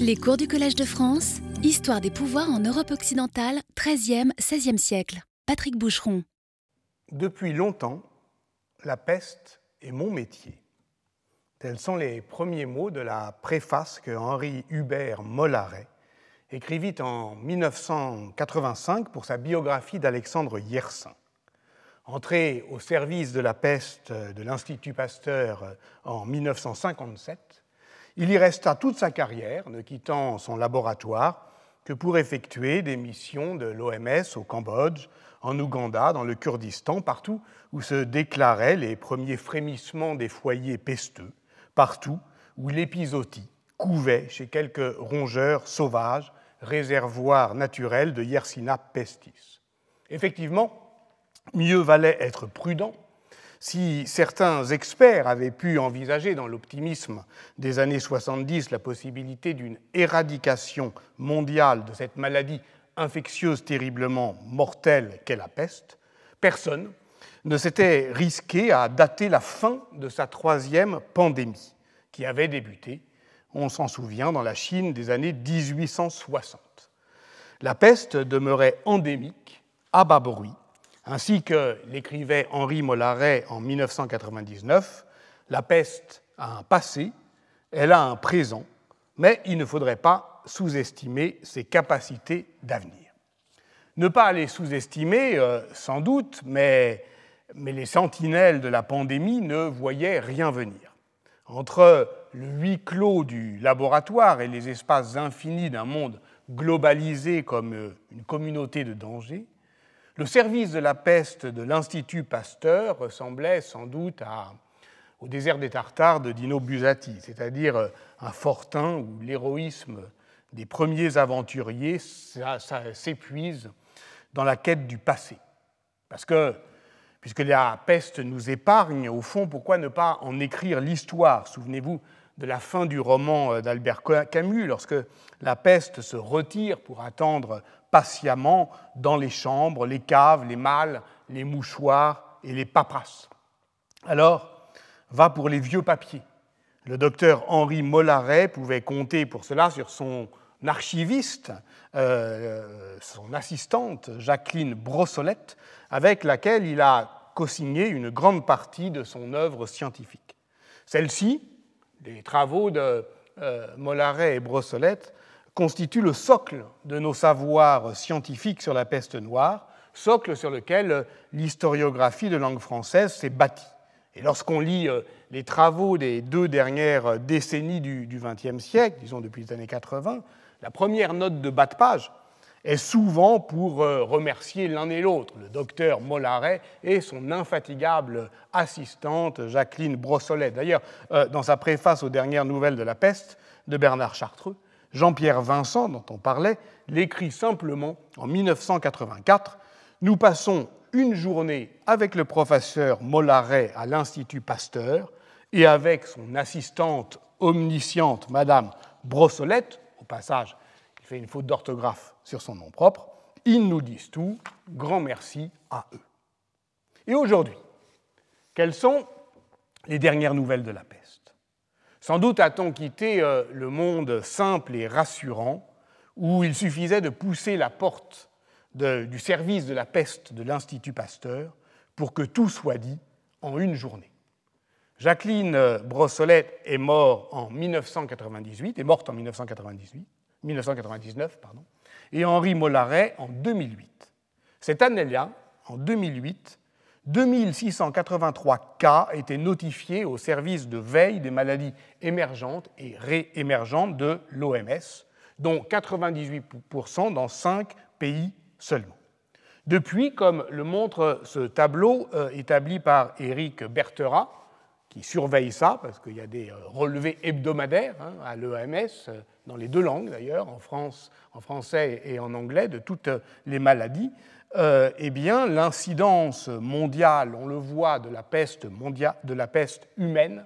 Les cours du Collège de France, Histoire des pouvoirs en Europe occidentale, 13e, 16e siècle. Patrick Boucheron. Depuis longtemps, la peste est mon métier. Tels sont les premiers mots de la préface que Henri Hubert Mollaret écrivit en 1985 pour sa biographie d'Alexandre Yersin. Entré au service de la peste de l'Institut Pasteur en 1957, il y resta toute sa carrière, ne quittant son laboratoire que pour effectuer des missions de l'OMS au Cambodge, en Ouganda, dans le Kurdistan, partout où se déclaraient les premiers frémissements des foyers pesteux, partout où l'épizootie couvait chez quelques rongeurs sauvages, réservoirs naturels de Yersina pestis. Effectivement, mieux valait être prudent si certains experts avaient pu envisager dans l'optimisme des années 70 la possibilité d'une éradication mondiale de cette maladie infectieuse terriblement mortelle qu'est la peste, personne ne s'était risqué à dater la fin de sa troisième pandémie, qui avait débuté, on s'en souvient, dans la Chine des années 1860. La peste demeurait endémique, à bas bruit, ainsi que l'écrivait Henri Mollaret en 1999, la peste a un passé, elle a un présent, mais il ne faudrait pas sous-estimer ses capacités d'avenir. Ne pas les sous-estimer, euh, sans doute, mais, mais les sentinelles de la pandémie ne voyaient rien venir. Entre le huis clos du laboratoire et les espaces infinis d'un monde globalisé comme euh, une communauté de danger, le service de la peste de l'Institut Pasteur ressemblait sans doute au désert des Tartares de Dino Buzzati, c'est-à-dire un fortin où l'héroïsme des premiers aventuriers s'épuise dans la quête du passé. Parce que, puisque la peste nous épargne, au fond, pourquoi ne pas en écrire l'histoire? Souvenez-vous de la fin du roman d'Albert Camus, lorsque la peste se retire pour attendre patiemment dans les chambres, les caves, les malles, les mouchoirs et les paperasses. Alors, va pour les vieux papiers. Le docteur Henri Mollaret pouvait compter pour cela sur son archiviste, euh, son assistante Jacqueline Brossolette, avec laquelle il a co-signé une grande partie de son œuvre scientifique. Celle-ci, les travaux de euh, et Brossolette, constitue le socle de nos savoirs scientifiques sur la peste noire, socle sur lequel l'historiographie de langue française s'est bâtie. Et lorsqu'on lit euh, les travaux des deux dernières décennies du XXe siècle, disons depuis les années 80, la première note de bas de page est souvent pour euh, remercier l'un et l'autre, le docteur Mollaret et son infatigable assistante Jacqueline Brossolet. D'ailleurs, euh, dans sa préface aux dernières nouvelles de la peste de Bernard Chartreux, Jean-Pierre Vincent, dont on parlait, l'écrit simplement en 1984 Nous passons une journée avec le professeur Mollaret à l'Institut Pasteur et avec son assistante omnisciente, Madame Brossolette, au passage, il fait une faute d'orthographe sur son nom propre, ils nous disent tout, grand merci à eux. Et aujourd'hui, quelles sont les dernières nouvelles de la peste sans doute a-t-on quitté euh, le monde simple et rassurant où il suffisait de pousser la porte du service de la peste de l'Institut Pasteur pour que tout soit dit en une journée. Jacqueline euh, Brossolette est morte en 1998, est morte en 1998, 1999, pardon, et Henri Mollaret en 2008. Cette année-là, en 2008, 2683 cas étaient notifiés au service de veille des maladies émergentes et réémergentes de l'OMS, dont 98% dans cinq pays seulement. Depuis, comme le montre ce tableau euh, établi par Éric Bertera, qui surveille ça, parce qu'il y a des euh, relevés hebdomadaires hein, à l'OMS, euh, dans les deux langues d'ailleurs, en français et en anglais, de toutes les maladies, euh, eh bien, l'incidence mondiale, on le voit, de la, peste mondiale, de la peste humaine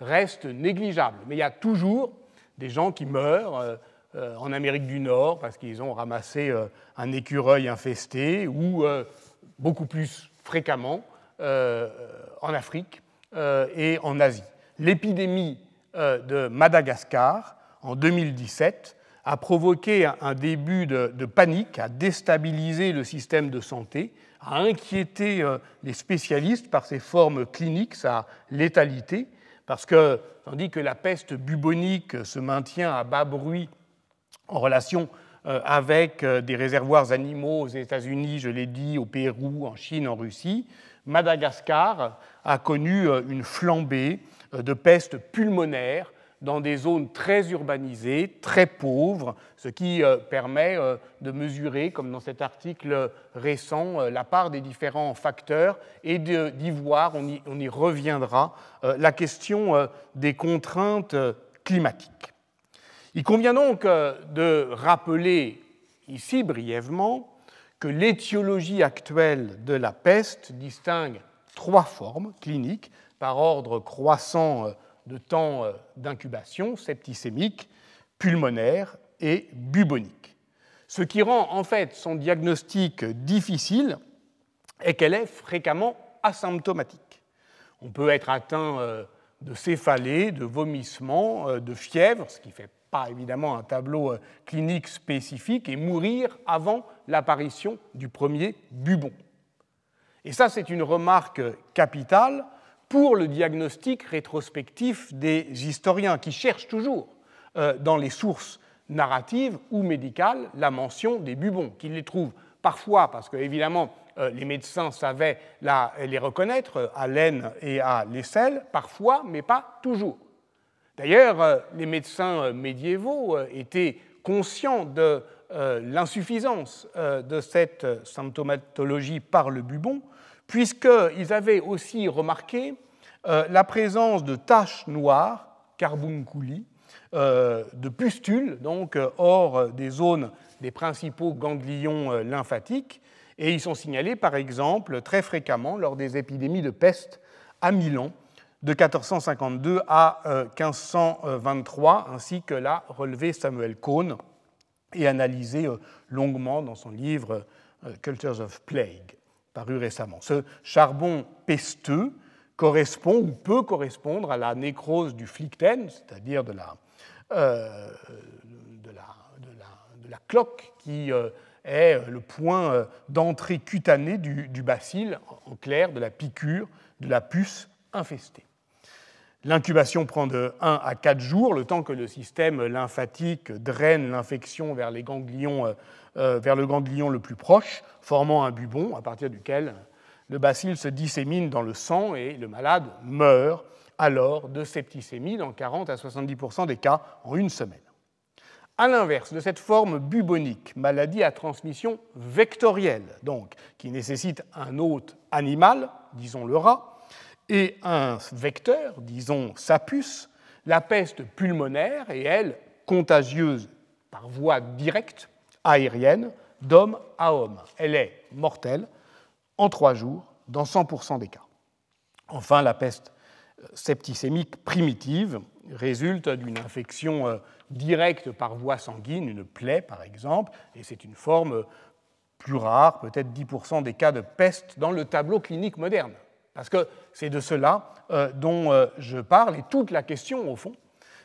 reste négligeable. Mais il y a toujours des gens qui meurent euh, euh, en Amérique du Nord parce qu'ils ont ramassé un écureuil infesté ou beaucoup plus fréquemment en Afrique et en Asie. L'épidémie de Madagascar en 2017, a provoqué un début de, panique, a déstabilisé le système de santé, a inquiété euh, les spécialistes par ses formes cliniques, sa létalité, parce que tandis que la peste bubonique se maintient à bas bruit en relation euh, avec euh, des réservoirs animaux aux États-Unis, je l'ai dit, au Pérou, en Chine, en Russie, Madagascar a connu une flambée de peste pulmonaire dans des zones très urbanisées, très pauvres, ce qui euh, permet euh, de mesurer, comme dans cet article récent, euh, la part des différents facteurs et d'y voir, on y, on y, reviendra, la question des contraintes climatiques. Il convient donc de rappeler ici brièvement que l'étiologie actuelle de la peste distingue trois formes cliniques par ordre croissant de temps euh, d'incubation septicémique, pulmonaire et bubonique. Ce qui rend en fait son diagnostic difficile est qu'elle est fréquemment asymptomatique. On peut être atteint euh, de céphalée, de vomissement, euh, de fièvre, ce qui ne fait pas évidemment un tableau clinique spécifique, et mourir avant l'apparition du premier bubon. Et ça, c'est une remarque capitale pour le diagnostic rétrospectif des historiens qui cherchent toujours euh, dans les sources narratives ou médicales la mention des bubons, qu'ils les trouvent parfois parce que évidemment euh, les médecins savaient les reconnaître euh, à l'aine et à l'aisselle, parfois, mais pas toujours. D'ailleurs, les médecins médiévaux étaient conscients de l'insuffisance de cette symptomatologie par le bubon, puisqu'ils avaient aussi remarqué euh, la présence de taches noires, carbunculi, euh, de pustules, donc euh, hors des zones des principaux ganglions lymphatiques, et ils sont signalés par exemple très fréquemment lors des épidémies de peste à Milan de 1452 à 1523, ainsi que l'a relevé Samuel Cohn et analysé longuement dans son livre Cultures of Plague paru récemment. Ce charbon pesteux correspond ou peut correspondre à la nécrose du flicten, c'est-à-dire de la, euh, de, la, de, la, cloque qui euh, est le point euh, d'entrée cutanée du, du bacille, en clair, de la piqûre de la puce infestée. L'incubation prend de 1 à 4 jours, le temps que le système lymphatique draine l'infection vers les ganglions euh, vers le ganglion le plus proche, formant un bubon à partir duquel le bacille se dissémine dans le sang et le malade meurt alors de septicémie dans 40 à 70% des cas en une semaine. À l'inverse de cette forme bubonique, maladie à transmission vectorielle, donc qui nécessite un hôte animal, disons le rat, et un vecteur, disons sa puce, la peste pulmonaire est, elle, contagieuse par voie directe aérienne d'homme à homme. Elle est mortelle en trois jours dans 100% des cas. Enfin, la peste euh, septicémique primitive résulte d'une infection euh, directe par voie sanguine, une plaie par exemple, et c'est une forme euh, plus rare, peut-être 10% des cas de peste dans le tableau clinique moderne. Parce que c'est de cela dont je parle, et toute la question, au fond,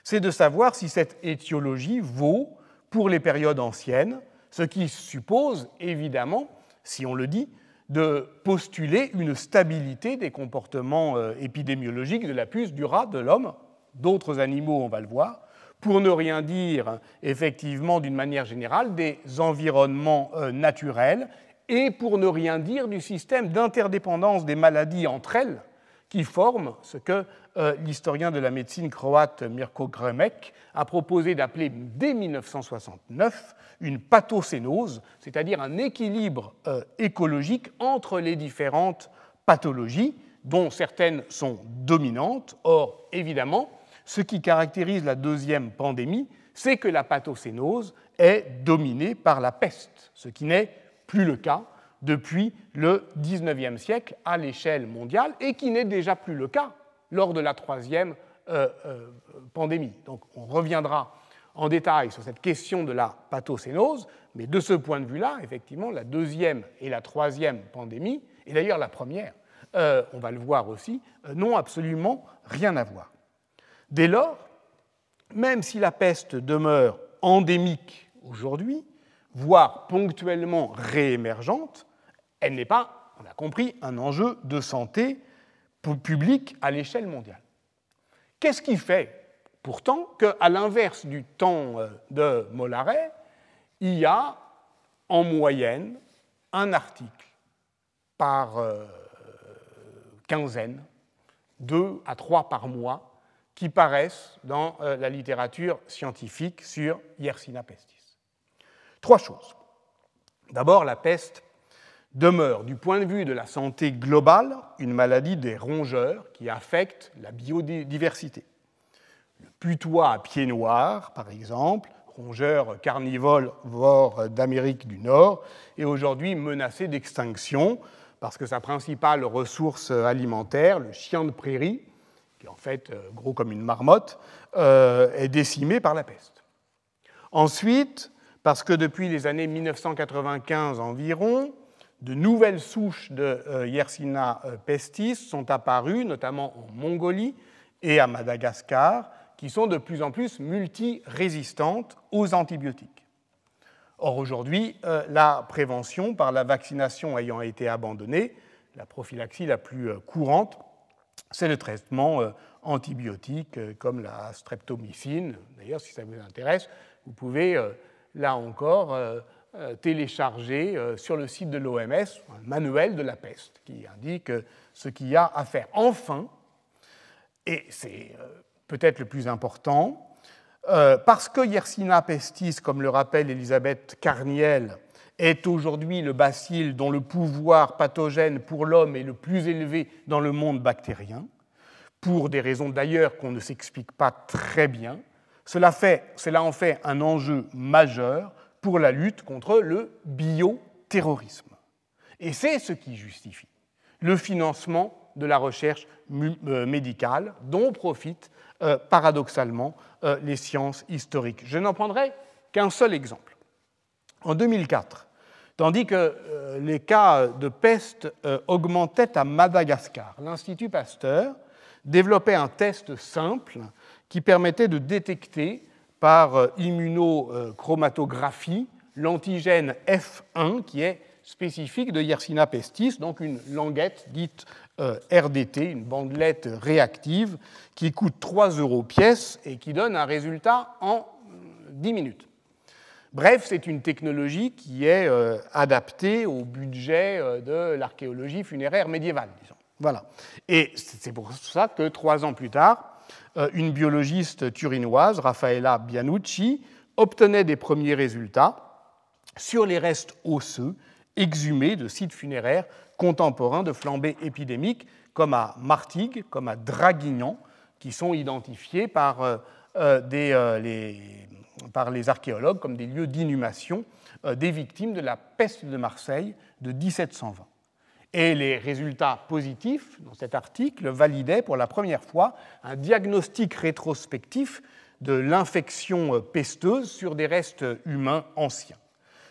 c'est de savoir si cette étiologie vaut pour les périodes anciennes ce qui suppose évidemment, si on le dit, de postuler une stabilité des comportements euh, épidémiologiques de la puce, du rat, de l'homme, d'autres animaux, on va le voir, pour ne rien dire effectivement d'une manière générale des environnements euh, naturels et pour ne rien dire du système d'interdépendance des maladies entre elles qui forment ce que euh, l'historien de la médecine croate Mirko Gremek a proposé d'appeler dès 1969 une pathocénose, c'est-à-dire un équilibre euh, écologique entre les différentes pathologies, dont certaines sont dominantes. Or, évidemment, ce qui caractérise la deuxième pandémie, c'est que la pathocénose est dominée par la peste, ce qui n'est plus le cas depuis le XIXe siècle à l'échelle mondiale et qui n'est déjà plus le cas lors de la troisième euh, euh, pandémie. Donc on reviendra en détail sur cette question de la pathocénose, mais de ce point de vue-là, effectivement, la deuxième et la troisième pandémie, et d'ailleurs la première, euh, on va le voir aussi, n'ont absolument rien à voir. Dès lors, même si la peste demeure endémique aujourd'hui, voire ponctuellement réémergente, elle n'est pas, on a compris, un enjeu de santé publique à l'échelle mondiale. Qu'est-ce qui fait pourtant qu'à l'inverse du temps euh, de Mollaret, il y a en moyenne un article par euh, quinzaine, deux à trois par mois, qui paraissent dans euh, la littérature scientifique sur Yersinia pestis. Trois choses. D'abord, la peste demeure, du point de vue de la santé globale, une maladie des rongeurs qui affecte la biodiversité. Le putois à pieds noirs, par exemple, rongeur carnivore d'Amérique du Nord, est aujourd'hui menacé d'extinction parce que sa principale ressource alimentaire, le chien de prairie, qui est en fait euh, gros comme une marmotte, euh, est décimé par la peste. Ensuite, parce que depuis les années 1995 environ, de nouvelles souches de euh, Yersinia pestis sont apparues, notamment en Mongolie et à Madagascar, qui sont de plus en plus multirésistantes aux antibiotiques. Or, aujourd'hui, euh, la prévention par la vaccination ayant été abandonnée, la prophylaxie la plus euh, courante, c'est le traitement euh, antibiotique comme la streptomycine. D'ailleurs, si ça vous intéresse, vous pouvez, là encore, télécharger sur le site de l'OMS un manuel de la peste qui indique ce qu'il y a à faire. Enfin, et c'est peut-être le plus important, euh, parce que Yersinia pestis, comme le rappelle Elisabeth Carniel, est aujourd'hui le bacille dont le pouvoir pathogène pour l'homme est le plus élevé dans le monde bactérien, pour des raisons d'ailleurs qu'on ne s'explique pas très bien, cela, fait, cela en fait un enjeu majeur pour la lutte contre le bioterrorisme. Et c'est ce qui justifie le financement de la recherche euh, médicale dont profitent euh, paradoxalement euh, les sciences historiques. Je n'en prendrai qu'un seul exemple. En 2004, tandis que les cas de peste augmentaient à Madagascar, l'Institut Pasteur développait un test simple qui permettait de détecter par immunochromatographie l'antigène F1 qui est spécifique de Yersinia pestis, donc une languette dite euh, RDT, une bandelette réactive qui coûte 3 euros pièce et qui donne un résultat en 10 minutes. Bref, c'est une technologie qui est euh, adaptée au budget euh, de l'archéologie funéraire médiévale, disons. Voilà. Et c'est pour ça que trois ans plus tard, une biologiste turinoise, Raffaella Bianucci, obtenait des premiers résultats sur les restes osseux exhumés de sites funéraires contemporains de flambées épidémiques, comme à Martigues, comme à Draguignan, qui sont identifiés par, euh, euh, euh, les archéologues comme des lieux d'inhumation des victimes de la peste de Marseille de 1720. Et les résultats positifs dans cet article validaient pour la première fois un diagnostic rétrospectif de l'infection pesteuse sur des restes humains anciens.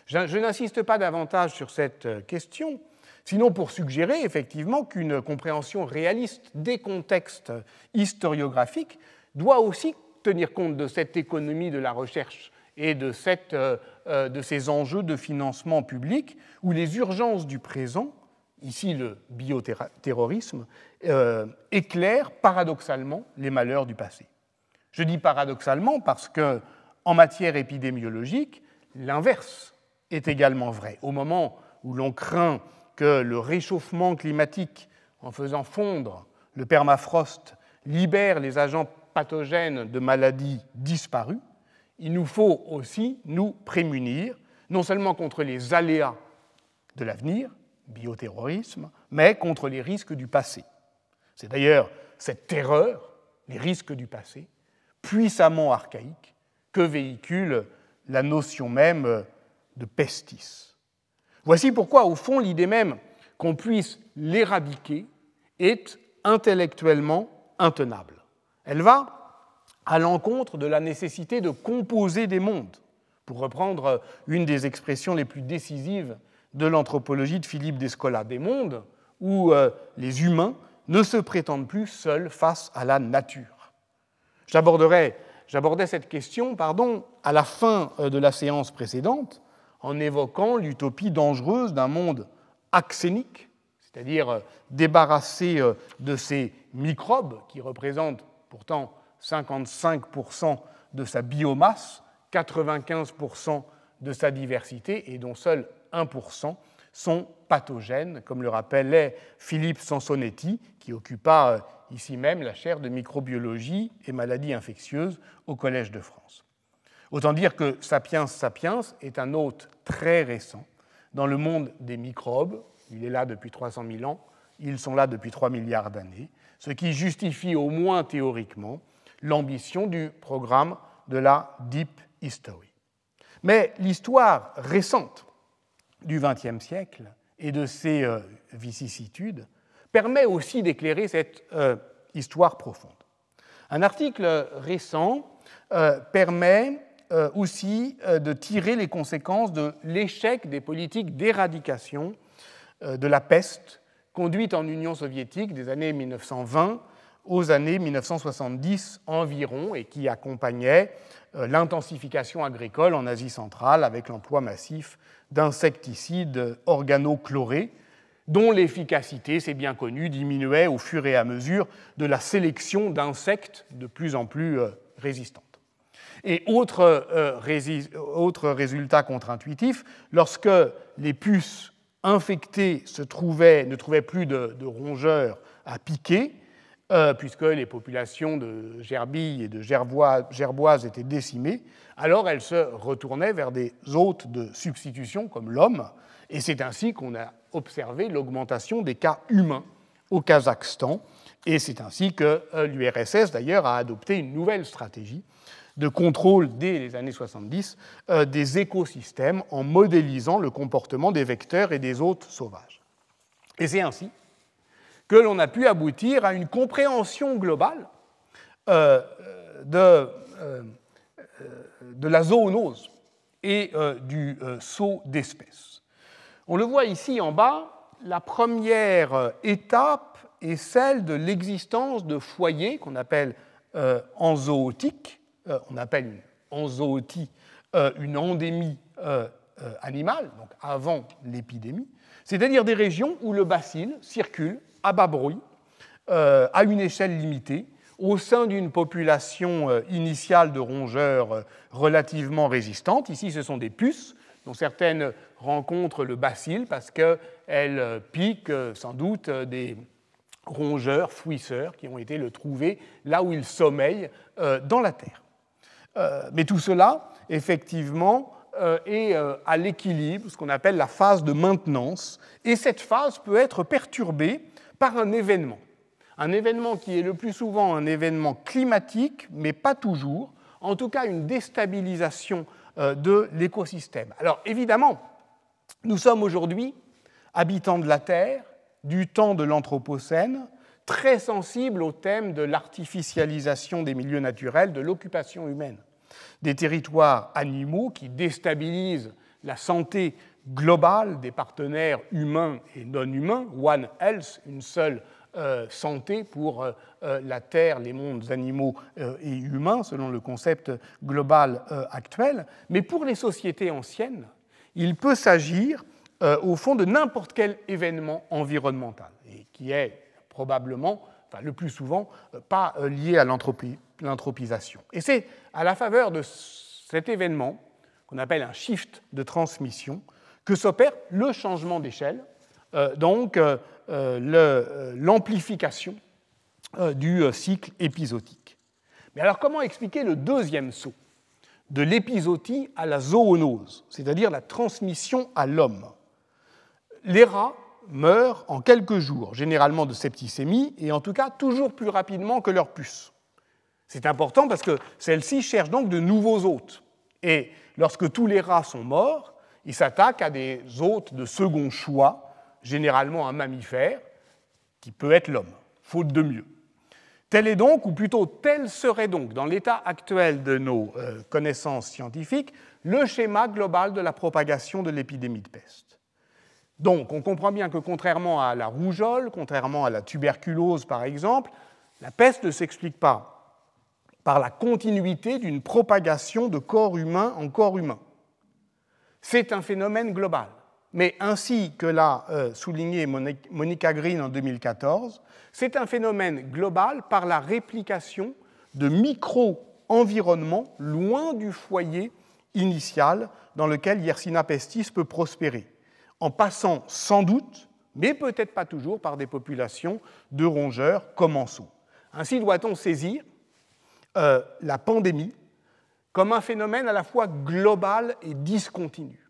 Je, n'insiste pas davantage sur cette question, sinon pour suggérer effectivement qu'une compréhension réaliste des contextes historiographiques doit aussi tenir compte de cette économie de la recherche et de, euh, euh, de, ces enjeux de financement public où les urgences du présent, ici le bioterrorisme, éclairent paradoxalement les malheurs du passé. Je dis paradoxalement parce que en matière épidémiologique, l'inverse est également vrai. Au moment où l'on craint que le réchauffement climatique, en faisant fondre le permafrost, libère les agents pathogènes de maladies disparues, il nous faut aussi nous prémunir, non seulement contre les aléas de l'avenir, bioterrorisme, mais contre les risques du passé. C'est d'ailleurs cette terreur, les risques du passé, puissamment archaïque, que véhicule la notion même de pestis. Voici pourquoi, au fond, l'idée même qu'on puisse l'éradiquer est intellectuellement intenable. Elle va à l'encontre de la nécessité de composer des mondes, pour reprendre une des expressions les plus décisives de l'anthropologie de Philippe Descola, des mondes où euh, les humains ne se prétendent plus seuls face à la nature. J'aborderai J'abordais cette question pardon, à la fin de la séance précédente en évoquant l'utopie dangereuse d'un monde axénique, c'est-à-dire débarrassé de ces microbes qui représentent pourtant 55% de sa biomasse, 95% de sa diversité et dont seul 1% sont pathogènes, comme le rappelait Philippe Sansonetti, qui occupa euh, ici même la chaire de microbiologie et maladies infectieuses au Collège de France. Autant dire que Sapiens sapiens est un hôte très récent dans le monde des microbes. Il est là depuis 300 000 ans, ils sont là depuis 3 milliards d'années, ce qui justifie au moins théoriquement l'ambition du programme de la Deep History. Mais l'histoire récente du XXe siècle et de ses euh, vicissitudes permet aussi d'éclairer cette euh, histoire profonde. Un article récent euh, permet aussi de tirer les conséquences de l'échec des politiques d'éradication de la peste conduite en Union soviétique des années 1920 aux années 1970 environ et qui accompagnait euh, l'intensification agricole en Asie centrale avec l'emploi massif d'insecticides organochlorés dont l'efficacité, c'est bien connu, diminuait au fur et à mesure de la sélection d'insectes de plus en plus euh, résistantes. Et autre, euh, résultat contre-intuitif, lorsque les puces infectées se trouvaient, ne trouvaient plus de rongeurs à piquer, euh, puisque les populations de gerbilles et de gerboises étaient décimées, alors elles se retournaient vers des hôtes de substitution comme l'homme, et c'est ainsi qu'on a observé l'augmentation des cas humains au Kazakhstan, et c'est ainsi que euh, l'URSS d'ailleurs a adopté une nouvelle stratégie de contrôle dès les années 70 euh, des écosystèmes en modélisant le comportement des vecteurs et des hôtes sauvages. Et c'est ainsi que l'on a pu aboutir à une compréhension globale euh, de, euh, de, la zoonose et euh, du saut d'espèces. On le voit ici en bas, la première étape est celle de l'existence de foyers qu'on appelle en zootique, on appelle une, en zootie une endémie animale, donc avant l'épidémie, c'est-à-dire des régions où le bacille circule à bas bruit, euh, à une échelle limitée, au sein d'une population euh, initiale de rongeurs euh, relativement résistante. Ici, ce sont des puces, dont certaines rencontrent le bacille parce qu'elles piquent sans doute des rongeurs, fouisseurs, qui ont été le trouver là où ils sommeillent dans la terre. Mais tout cela, effectivement, est à l'équilibre, ce qu'on appelle la phase de maintenance, et cette phase peut être perturbée par un événement. Un événement qui est le plus souvent un événement climatique, mais pas toujours, en tout cas une déstabilisation euh, de l'écosystème. Alors évidemment, nous sommes aujourd'hui habitants de la Terre, du temps de l'Anthropocène, très sensibles au thème de l'artificialisation des milieux naturels, de l'occupation humaine des territoires animaux qui déstabilisent la santé globale des partenaires humains et non humains, One Health, une seule euh, santé pour euh, euh, la Terre, les mondes animaux et humains, selon le concept global actuel. Mais pour les sociétés anciennes, il peut s'agir au fond de n'importe quel événement environnemental, et qui est probablement, enfin, le plus souvent, pas lié à l'anthropisation. Et c'est à la faveur de cet événement, qu'on appelle un shift de transmission, que s'opère le changement d'échelle, euh, donc euh, euh, l'amplification du cycle épisodique. Mais alors comment expliquer le deuxième saut de l'épisodie à la zoonose, c'est-à-dire la transmission à l'homme? Les rats meurent en quelques jours, généralement de septicémie, et en tout cas toujours plus rapidement que leurs puces. C'est important parce que celles-ci cherchent donc de nouveaux hôtes. Et lorsque tous les rats sont morts, il s'attaque à des hôtes de second choix, généralement un mammifère, qui peut être l'homme, faute de mieux. Tel est donc, ou plutôt tel serait donc, dans l'état actuel de nos euh, connaissances scientifiques, le schéma global de la propagation de l'épidémie de peste. Donc, on comprend bien que contrairement à la rougeole, contrairement à la tuberculose par exemple, la peste ne s'explique pas par la continuité d'une propagation de corps humain en corps humain. C'est un phénomène global. Mais ainsi que l'a euh, souligné Monica Green en 2014, c'est un phénomène global par la réplication de micro-environnements loin du foyer initial dans lequel Yersinia pestis peut prospérer, en passant sans doute, mais peut-être pas toujours, par des populations de rongeurs commensaux. Ainsi doit-on saisir euh, la pandémie comme un phénomène à la fois global et discontinu.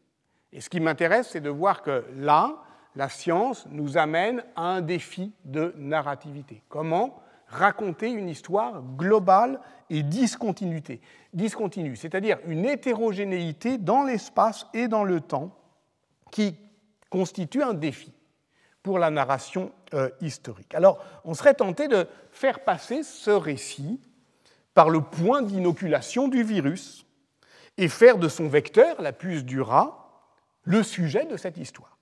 Et ce qui m'intéresse, c'est de voir que là, la science nous amène à un défi de narrativité. Comment raconter une histoire globale et discontinuité, discontinue, c'est-à-dire une hétérogénéité dans l'espace et dans le temps qui constitue un défi pour la narration euh, historique. Alors, on serait tenté de faire passer ce récit par le point d'inoculation du virus et faire de son vecteur, la puce du rat, le sujet de cette histoire.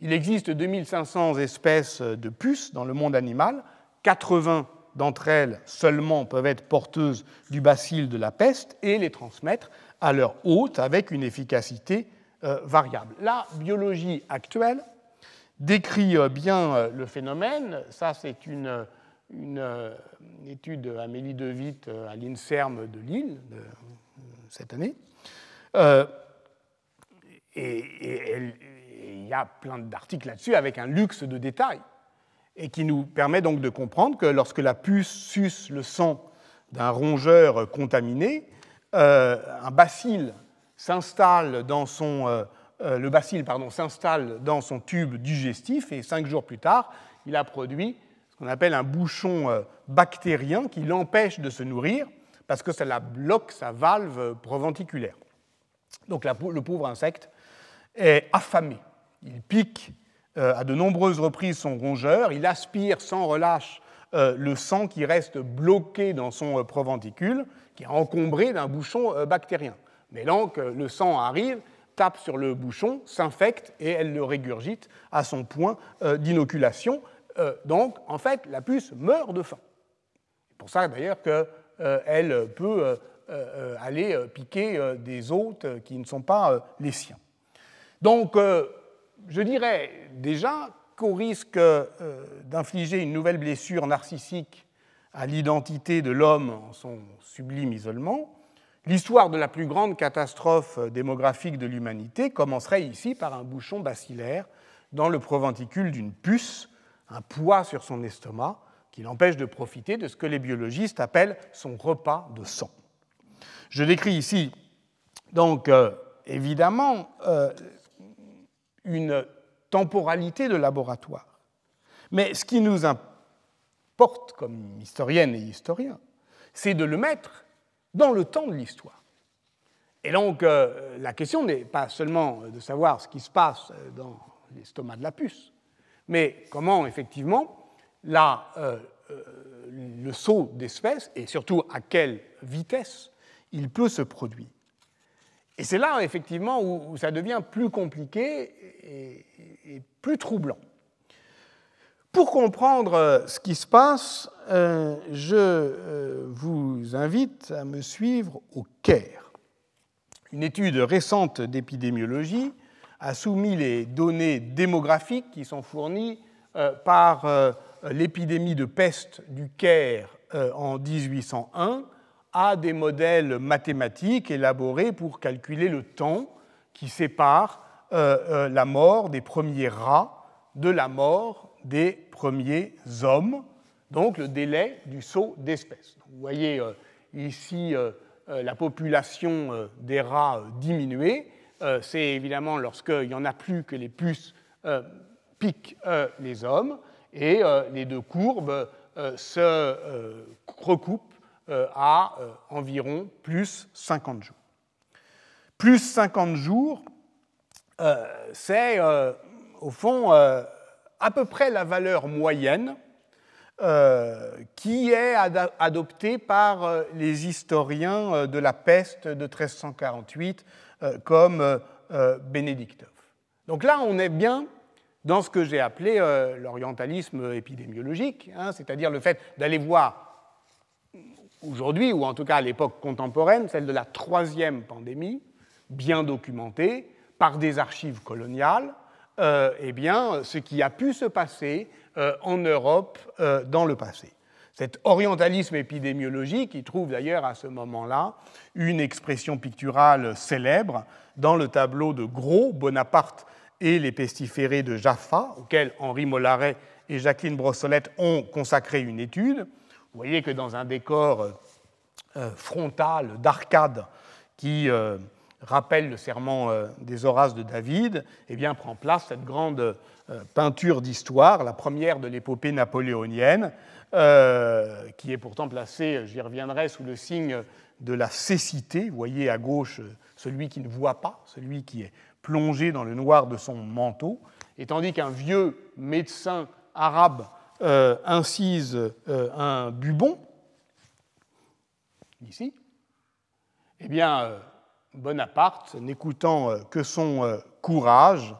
Il existe 2500 espèces de puces dans le monde animal, 80 d'entre elles seulement peuvent être porteuses du bacille de la peste et les transmettre à leur hôte avec une efficacité euh, variable. La biologie actuelle décrit euh, bien euh, le phénomène. Ça, c'est une, une, étude Amélie De Witt à l'INSERM de Lille de, cette année. Et, il y a plein d'articles là-dessus avec un luxe de détails, et qui nous permet donc de comprendre que lorsque la puce suce le sang d'un rongeur contaminé, euh, un bacille s'installe dans son, euh, euh, le bacille s'installe dans son tube digestif et cinq jours plus tard, il a produit qu'on appelle un bouchon bactérien qui l'empêche de se nourrir parce que ça la bloque sa valve proventiculaire. Donc le pauvre insecte est affamé. Il pique euh, à de nombreuses reprises son rongeur, il aspire sans relâche euh, le sang qui reste bloqué dans son euh, proventicule, qui est encombré d'un bouchon bactérien. Mais donc le sang arrive, tape sur le bouchon, s'infecte et elle le régurgite à son point d'inoculation. Donc en fait, la puce meurt de faim. C'est pour ça d'ailleurs qu'elle peut aller piquer des hôtes qui ne sont pas les siens. Donc, euh, je dirais déjà qu'au risque euh, d'infliger une nouvelle blessure narcissique à l'identité de l'homme en son sublime isolement, l'histoire de la plus grande catastrophe démographique de l'humanité commencerait ici par un bouchon bacillaire dans le proventicule d'une puce, un poids sur son estomac qui l'empêche de profiter de ce que les biologistes appellent son repas de sang. Je décris ici donc euh, évidemment une temporalité de laboratoire. Mais ce qui nous importe comme historienne et historien, c'est de le mettre dans le temps de l'histoire. Et donc, euh, la question n'est pas seulement de savoir ce qui se passe dans l'estomac de la puce, mais comment, effectivement, euh, euh, le saut d'espèces, et surtout à quelle vitesse il peut se produire. Et c'est là, effectivement, où, ça devient plus compliqué et, plus troublant. Pour comprendre euh, ce qui se passe, je vous invite à me suivre au Caire. Une étude récente d'épidémiologie a soumis les données démographiques qui sont fournies par l'épidémie de peste du Caire en 1801 à des modèles mathématiques élaborés pour calculer le temps qui sépare euh, euh, la mort des premiers rats de la mort des premiers hommes, donc le délai du saut d'espèces. Vous voyez euh, ici la population des rats diminuer. C'est évidemment lorsqu'il n'y en a plus que les puces piquent les hommes, et les deux courbes se recoupent euh, à euh, environ plus 50 jours. Plus 50 jours, euh, c'est au fond à peu près la valeur moyenne qui est adoptée par les historiens de la peste de 1348 comme Bénédictov. Donc là, on est bien dans ce que j'ai appelé l'orientalisme épidémiologique, hein, c'est-à-dire le fait d'aller voir aujourd'hui, ou en tout cas à l'époque contemporaine, celle de la troisième pandémie, bien documentée par des archives coloniales, euh, eh bien, ce qui a pu se passer euh, en Europe euh, dans le passé. Cet orientalisme épidémiologique, il trouve d'ailleurs à ce moment-là une expression picturale célèbre dans le tableau de Gros, Bonaparte et les pestiférés de Jaffa, auquel Henri Mollaret et Jacqueline Brossolette ont consacré une étude. Vous voyez que dans un décor frontal d'arcade qui rappelle le serment euh, des Horaces de David, eh bien, prend place cette grande euh, peinture d'histoire, la première de l'épopée napoléonienne, euh, qui est pourtant placée, j'y reviendrai, sous le signe de la cécité. Vous voyez à gauche celui qui ne voit pas, celui qui est plongé dans le noir de son manteau, et tandis qu'un vieux médecin arabe incise un bubon, ici, eh bien, Bonaparte, n'écoutant euh, que son euh, courage,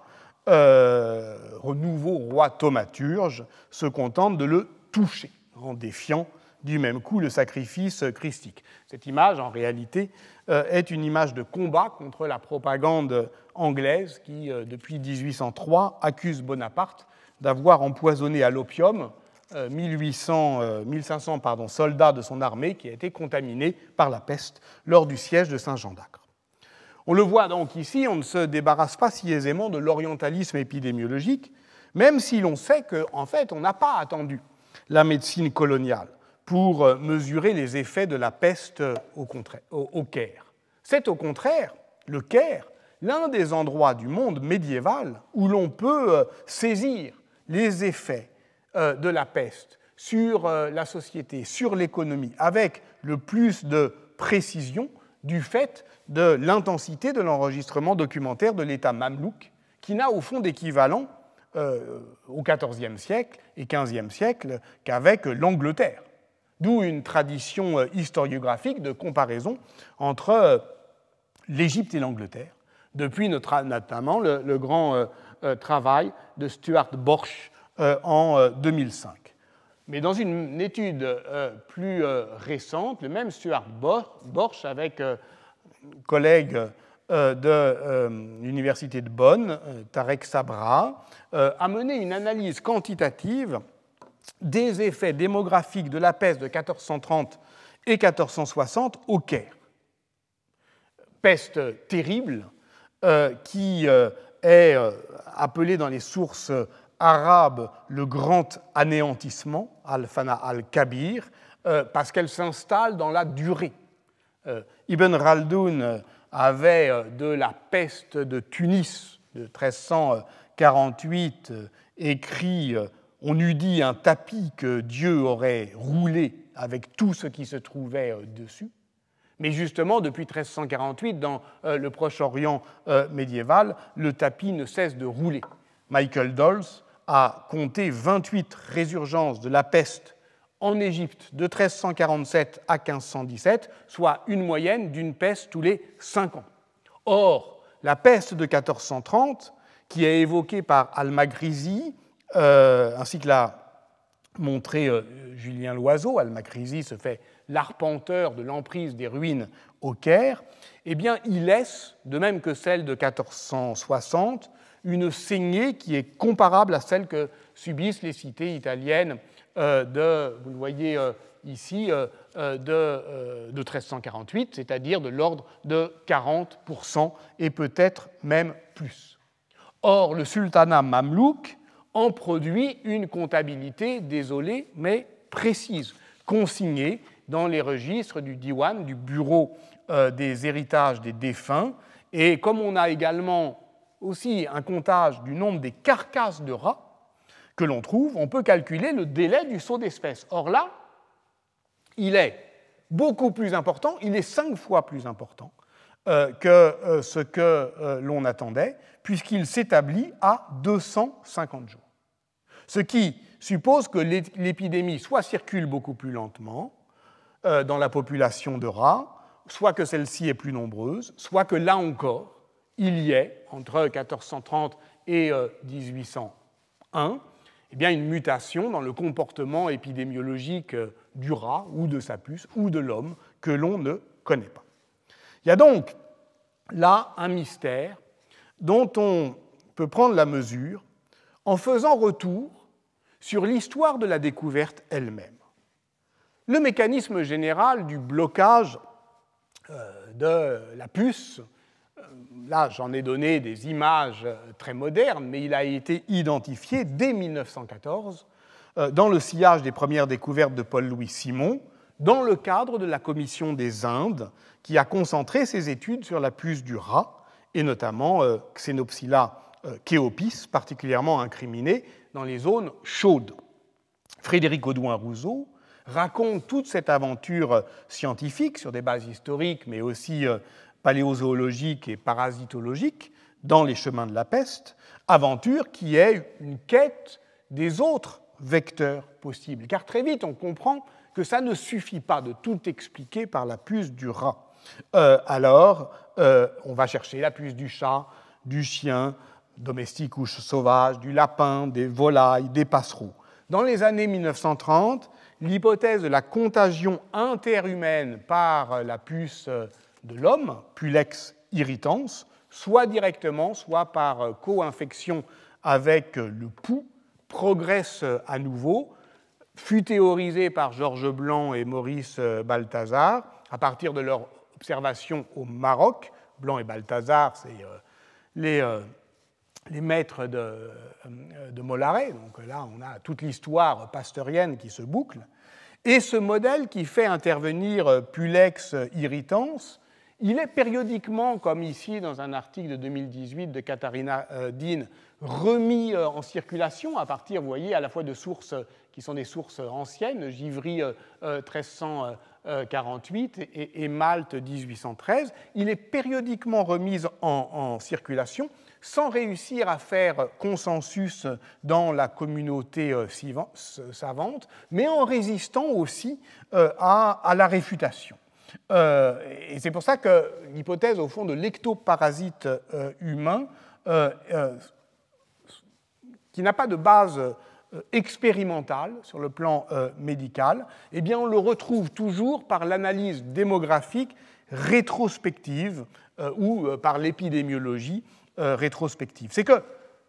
euh, nouveau roi thaumaturge, se contente de le toucher en défiant du même coup le sacrifice christique. Cette image, en réalité, est une image de combat contre la propagande anglaise qui, depuis 1803, accuse Bonaparte d'avoir empoisonné à l'opium 1800, 1500 pardon, soldats de son armée qui a été contaminés par la peste lors du siège de Saint-Jean d'Acre. On le voit donc ici, on ne se débarrasse pas si aisément de l'orientalisme épidémiologique, même si l'on sait qu'en fait, on n'a pas attendu la médecine coloniale pour euh, mesurer les effets de la peste au, Caire. C'est au contraire le Caire, l'un des endroits du monde médiéval où l'on peut euh, saisir les effets euh, de la peste sur la société, sur l'économie, avec le plus de précision du fait de l'intensité de l'enregistrement documentaire de l'État mamelouk, qui n'a au fond d'équivalent euh, au XIVe siècle et XVe siècle qu'avec l'Angleterre. D'où une tradition euh, historiographique de comparaison entre euh, l'Égypte et l'Angleterre, depuis notamment le, grand travail de Stuart Borch en 2005. Mais dans une étude plus récente, le même Stuart Borch, avec collègue euh, de euh, l'Université de Bonn, euh, Tarek Sabra, a mené une analyse quantitative des effets démographiques de la peste de 1430 et 1460 au Caire. Peste terrible qui est appelée dans les sources arabes le grand anéantissement, al-Fana al-Kabir, parce qu'elle s'installe dans la durée. Ibn Khaldoun avait euh, de la peste de Tunis de 1348 euh, écrit euh, On eût dit un tapis que Dieu aurait roulé avec tout ce qui se trouvait dessus. Mais justement, depuis 1348, dans le Proche-Orient médiéval, le tapis ne cesse de rouler. Michael Dolls a compté 28 résurgences de la peste en Égypte de 1347 à 1517, soit une moyenne d'une peste tous les cinq ans. Or, la peste de 1430, qui est évoquée par Al-Magrizi, euh, ainsi que l'a montré euh, Julien Loiseau, Al-Makrizi se fait l'arpenteur de l'emprise des ruines au Caire, eh bien, il laisse, de même que celle de 1460, une saignée qui est comparable à celle que subissent les cités italiennes de, vous le voyez euh, ici, euh, de 1348, c'est-à-dire de l'ordre de 40% et peut-être même plus. Or, le sultanat mamelouk en produit une comptabilité désolée mais précise, consignée dans les registres du Diwan, du Bureau des héritages des défunts. Et comme on a également aussi un comptage du nombre des carcasses de rats, que l'on trouve, on peut calculer le délai du saut d'espèce. Or là, il est beaucoup plus important, il est cinq fois plus important euh, que euh, ce que euh, l'on attendait, puisqu'il s'établit à 250 jours. Ce qui suppose que l'épidémie soit circule beaucoup plus lentement dans la population de rats, soit que celle-ci est plus nombreuse, soit que là encore, il y ait, entre 1430 et 1801, eh une mutation dans le comportement épidémiologique euh, du rat ou de sa puce ou de l'homme que l'on ne connaît pas. Il y a donc là un mystère dont on peut prendre la mesure en faisant retour sur l'histoire de la découverte elle-même. Le mécanisme général du blocage euh, de la puce, là j'en ai donné des images euh, très modernes, mais il a été identifié dès 1914 dans le sillage des premières découvertes de Paul-Louis Simon, dans le cadre de la Commission des Indes, qui a concentré ses études sur la puce du rat, et notamment Xenopsylla Kéopis, particulièrement incriminée dans les zones chaudes. Frédéric Audouin-Rousseau raconte toute cette aventure scientifique sur des bases historiques, mais aussi euh, paléozoologiques et parasitologiques dans les chemins de la peste, aventure qui est une quête des autres vecteurs possibles. Car très vite, on comprend que ça ne suffit pas de tout expliquer par la puce du rat. Euh, alors, euh, on va chercher la puce du chat, du chien, domestique ou sauvage, du lapin, des volailles, des passereaux. Dans les années 1930, l'hypothèse de la contagion interhumaine par la puce de l'homme, Pulex irritans, soit directement, soit par co-infection avec le pouls, progresse à nouveau, fut théorisée par Georges Blanc et Maurice Balthazar à partir de leur observation au Maroc. Blanc et Balthazar, c'est euh, les euh, les maîtres de, euh, de Mollaret. Donc là, on a toute l'histoire pasteurienne qui se boucle. Et ce modèle qui fait intervenir Pulex irritans, il est périodiquement, comme ici dans un article de 2018 de Katharina euh, Dean, remis euh, en circulation à partir, voyez, à la fois de sources qui sont des sources anciennes, Givry 1348 et, Malte 1813. Il est périodiquement remis en circulation sans réussir à faire consensus dans la communauté euh, savante, mais en résistant aussi euh, à, la réfutation. Euh, et c'est pour ça que l'hypothèse, au fond, de l'ectoparasite humain, qui n'a pas de base expérimentale sur le plan médical, eh bien, on le retrouve toujours par l'analyse démographique rétrospective ou par l'épidémiologie euh, rétrospective. C'est que,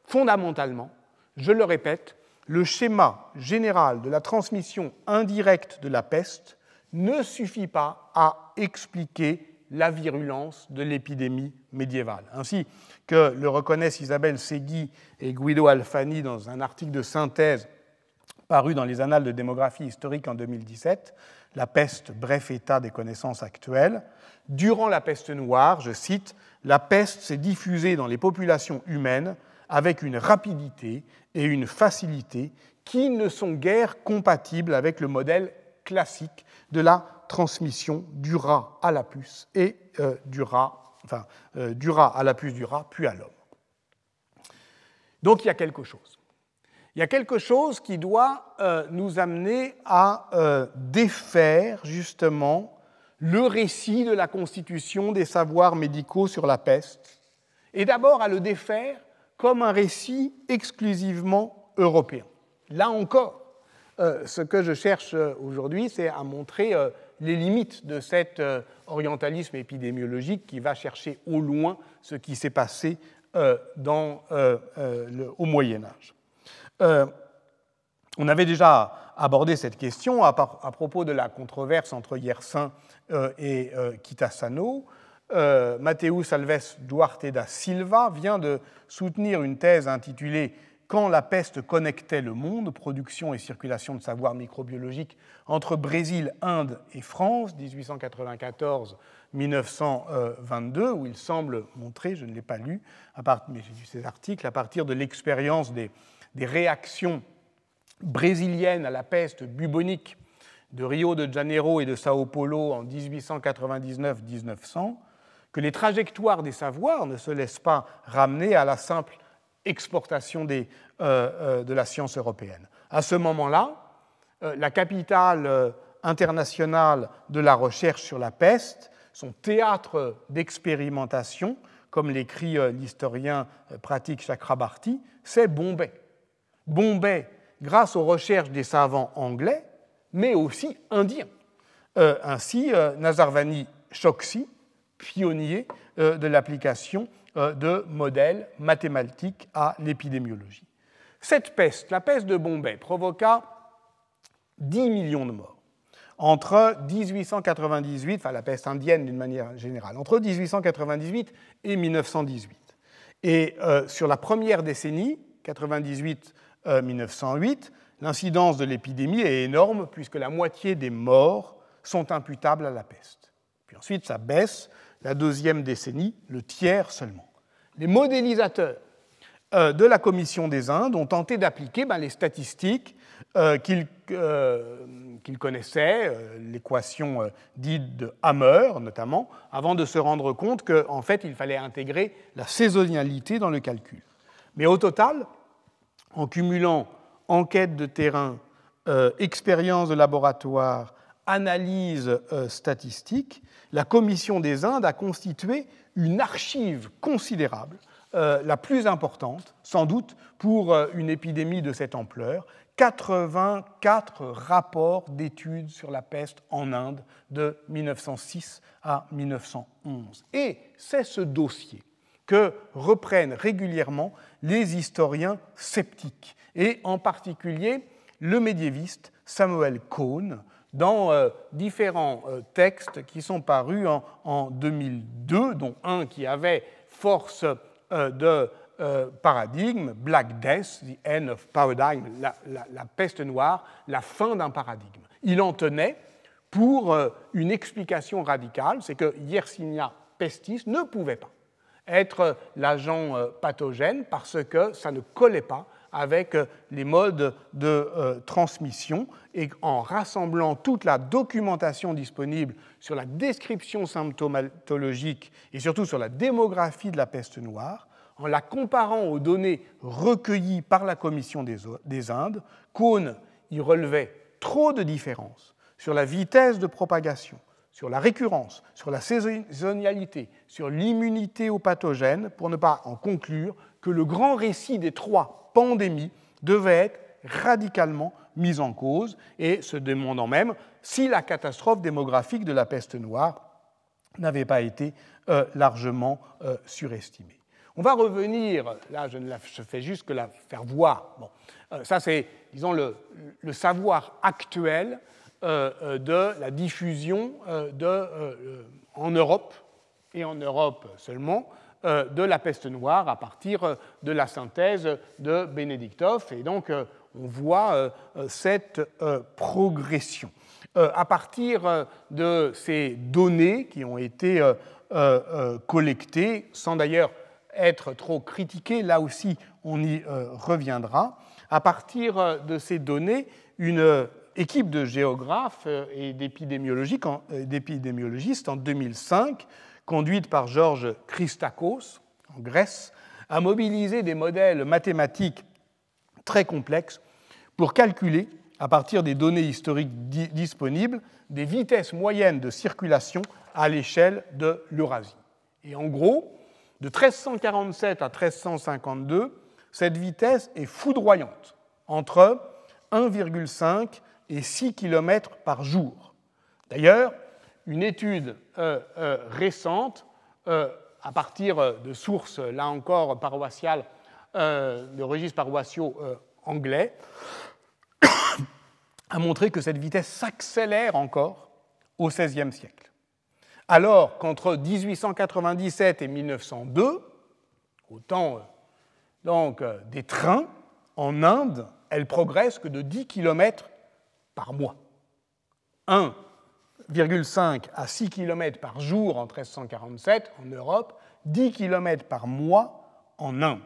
fondamentalement, je le répète, le schéma général de la transmission indirecte de la peste ne suffit pas à expliquer la virulence de l'épidémie médiévale. Ainsi que le reconnaissent Isabelle Segui et Guido Alfani dans un article de synthèse paru dans les Annales de démographie historique en 2017, La peste, bref état des connaissances actuelles. Durant la peste noire, je cite, la peste s'est diffusée dans les populations humaines avec une rapidité et une facilité qui ne sont guère compatibles avec le modèle classique de la transmission du rat à la puce et euh, du, rat, enfin, euh, du rat à la puce du rat, puis à l'homme. Donc il y a quelque chose. Il y a quelque chose qui doit euh, nous amener à défaire justement le récit de la constitution des savoirs médicaux sur la peste, et d'abord à le défaire comme un récit exclusivement européen. Là encore, euh, ce que je cherche aujourd'hui, c'est à montrer euh, les limites de cet euh, orientalisme épidémiologique qui va chercher au loin ce qui s'est passé au Moyen Âge. on avait déjà abordé cette question à, propos de la controverse entre Yersin euh, et Kitasano. Euh, euh, Mateus Alves Duarte da Silva vient de soutenir une thèse intitulée Quand la peste connectait le monde, production et circulation de savoir microbiologique entre Brésil, Inde et France, 1894-1922, où il semble montrer, je ne l'ai pas lu, mais j'ai lu ces articles, à partir de l'expérience des, des réactions brésiliennes à la peste bubonique de Rio de Janeiro et de Sao Paulo en 1899-1900 que les trajectoires des savoirs ne se laissent pas ramener à la simple exportation euh, euh, de la science européenne. À ce moment-là, euh, la capitale internationale de la recherche sur la peste, son théâtre d'expérimentation, comme l'écrit l'historien pratique Chakrabarti, c'est Bombay. Bombay grâce aux recherches des savants anglais, mais aussi indiens. Ainsi, Nazarvani Choksi, pionnier de l'application de modèles mathématiques à l'épidémiologie. Cette peste, la peste de Bombay, provoqua 10 millions de morts entre 1898, enfin la peste indienne d'une manière générale, entre 1898 et 1918. Et sur la première décennie, 98-1908, l'incidence de l'épidémie est énorme puisque la moitié des morts sont imputables à la peste. Puis ensuite, ça baisse, la deuxième décennie, le tiers seulement. Les modélisateurs euh, de la Commission des Indes ont tenté d'appliquer ben, les statistiques euh, euh, qu'ils connaissaient, l'équation dite de Hammer notamment, avant de se rendre compte qu'en fait, il fallait intégrer la saisonnalité dans le calcul. Mais au total, en cumulant enquête de terrain, expérience de laboratoire analyse euh, statistique, la Commission des Indes a constitué une archive considérable, euh, la plus importante, sans doute, pour euh, une épidémie de cette ampleur. 84 rapports d'études sur la peste en Inde de 1906 à 1911. Et c'est ce dossier que reprennent régulièrement les historiens sceptiques, et en particulier le médiéviste Samuel Cohn, dans euh, différents euh, textes qui sont parus en, 2002, dont un qui avait force euh, de paradigme, Black Death, The End of Paradigm, la, la peste noire, la fin d'un paradigme. Il en tenait pour une explication radicale, c'est que Yersinia pestis ne pouvait pas être l'agent pathogène parce que ça ne collait pas avec euh, les modes de euh, transmission et en rassemblant toute la documentation disponible sur la description symptomatologique et surtout sur la démographie de la peste noire, en la comparant aux données recueillies par la Commission des Indes, Cohn y relevait trop de différences sur la vitesse de propagation, sur la récurrence, sur la saisonnalité, sur l'immunité aux pathogènes, pour ne pas en conclure que le grand récit des trois pandémie devait être radicalement mise en cause et se demandant même si la catastrophe démographique de la peste noire n'avait pas été euh, largement euh, surestimée. On va revenir, là je, ne la, fais juste que la faire voir. Bon, euh, ça c'est, disons, le, le, savoir actuel de la diffusion de, en Europe et en Europe seulement de la peste noire à partir euh, de la synthèse de Benediktov. Et donc, euh, on voit cette progression. À partir de ces données qui ont été collectées, sans d'ailleurs être trop critiquées, là aussi on y reviendra, à partir de ces données, une équipe de géographes et d'épidémiologistes en 2005 conduite par Georges Christakos en Grèce, a mobilisé des modèles mathématiques très complexes pour calculer, à partir des données historiques disponibles, des vitesses moyennes de circulation à l'échelle de l'Eurasie. Et en gros, de 1347 à 1352, cette vitesse est foudroyante, entre 1,5 et 6 km par jour. D'ailleurs, une étude euh, euh, récente euh, à partir de sources, là encore, paroissiales, de registres paroissiaux anglais, a montré que cette vitesse s'accélère encore au XVIe siècle. Alors qu'entre 1897 et 1902, au temps donc, des trains, en Inde, elle progresse que de 10 km par mois. 2,5 à 6 km par jour en 1347 en Europe, 10 km par mois en Inde.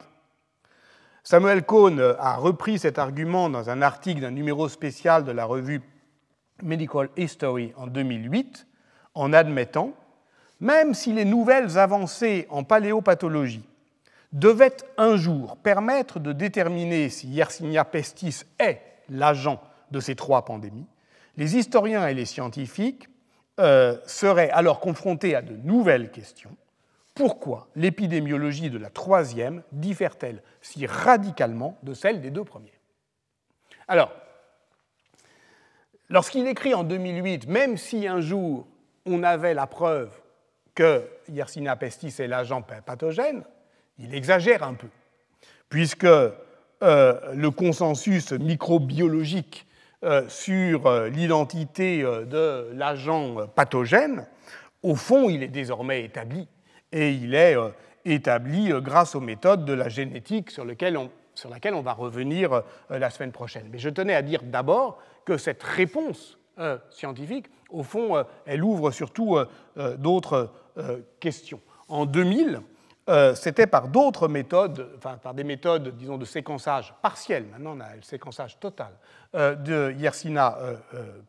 Samuel Cohn a repris cet argument dans un article d'un numéro spécial de la revue Medical History en 2008 en admettant, même si les nouvelles avancées en paléopathologie devaient un jour permettre de déterminer si Yersinia pestis est l'agent de ces trois pandémies, les historiens et les scientifiques euh, seraient alors confrontés à de nouvelles questions. Pourquoi l'épidémiologie de la troisième diffère-t-elle si radicalement de celle des deux premières? Alors, lorsqu'il écrit en 2008, même si un jour on avait la preuve que Yersinia pestis est l'agent pathogène, il exagère un peu, puisque euh, le consensus microbiologique sur euh, l'identité de l'agent pathogène, au fond, il est désormais établi, et il est établi grâce aux méthodes de la génétique sur laquelle on va revenir la semaine prochaine. Mais je tenais à dire d'abord que cette réponse scientifique, au fond, elle ouvre surtout d'autres questions. En 2000, euh, c'était par d'autres méthodes, enfin par des méthodes, disons, de séquençage partiel, maintenant on a le séquençage total, euh, de Yersina euh,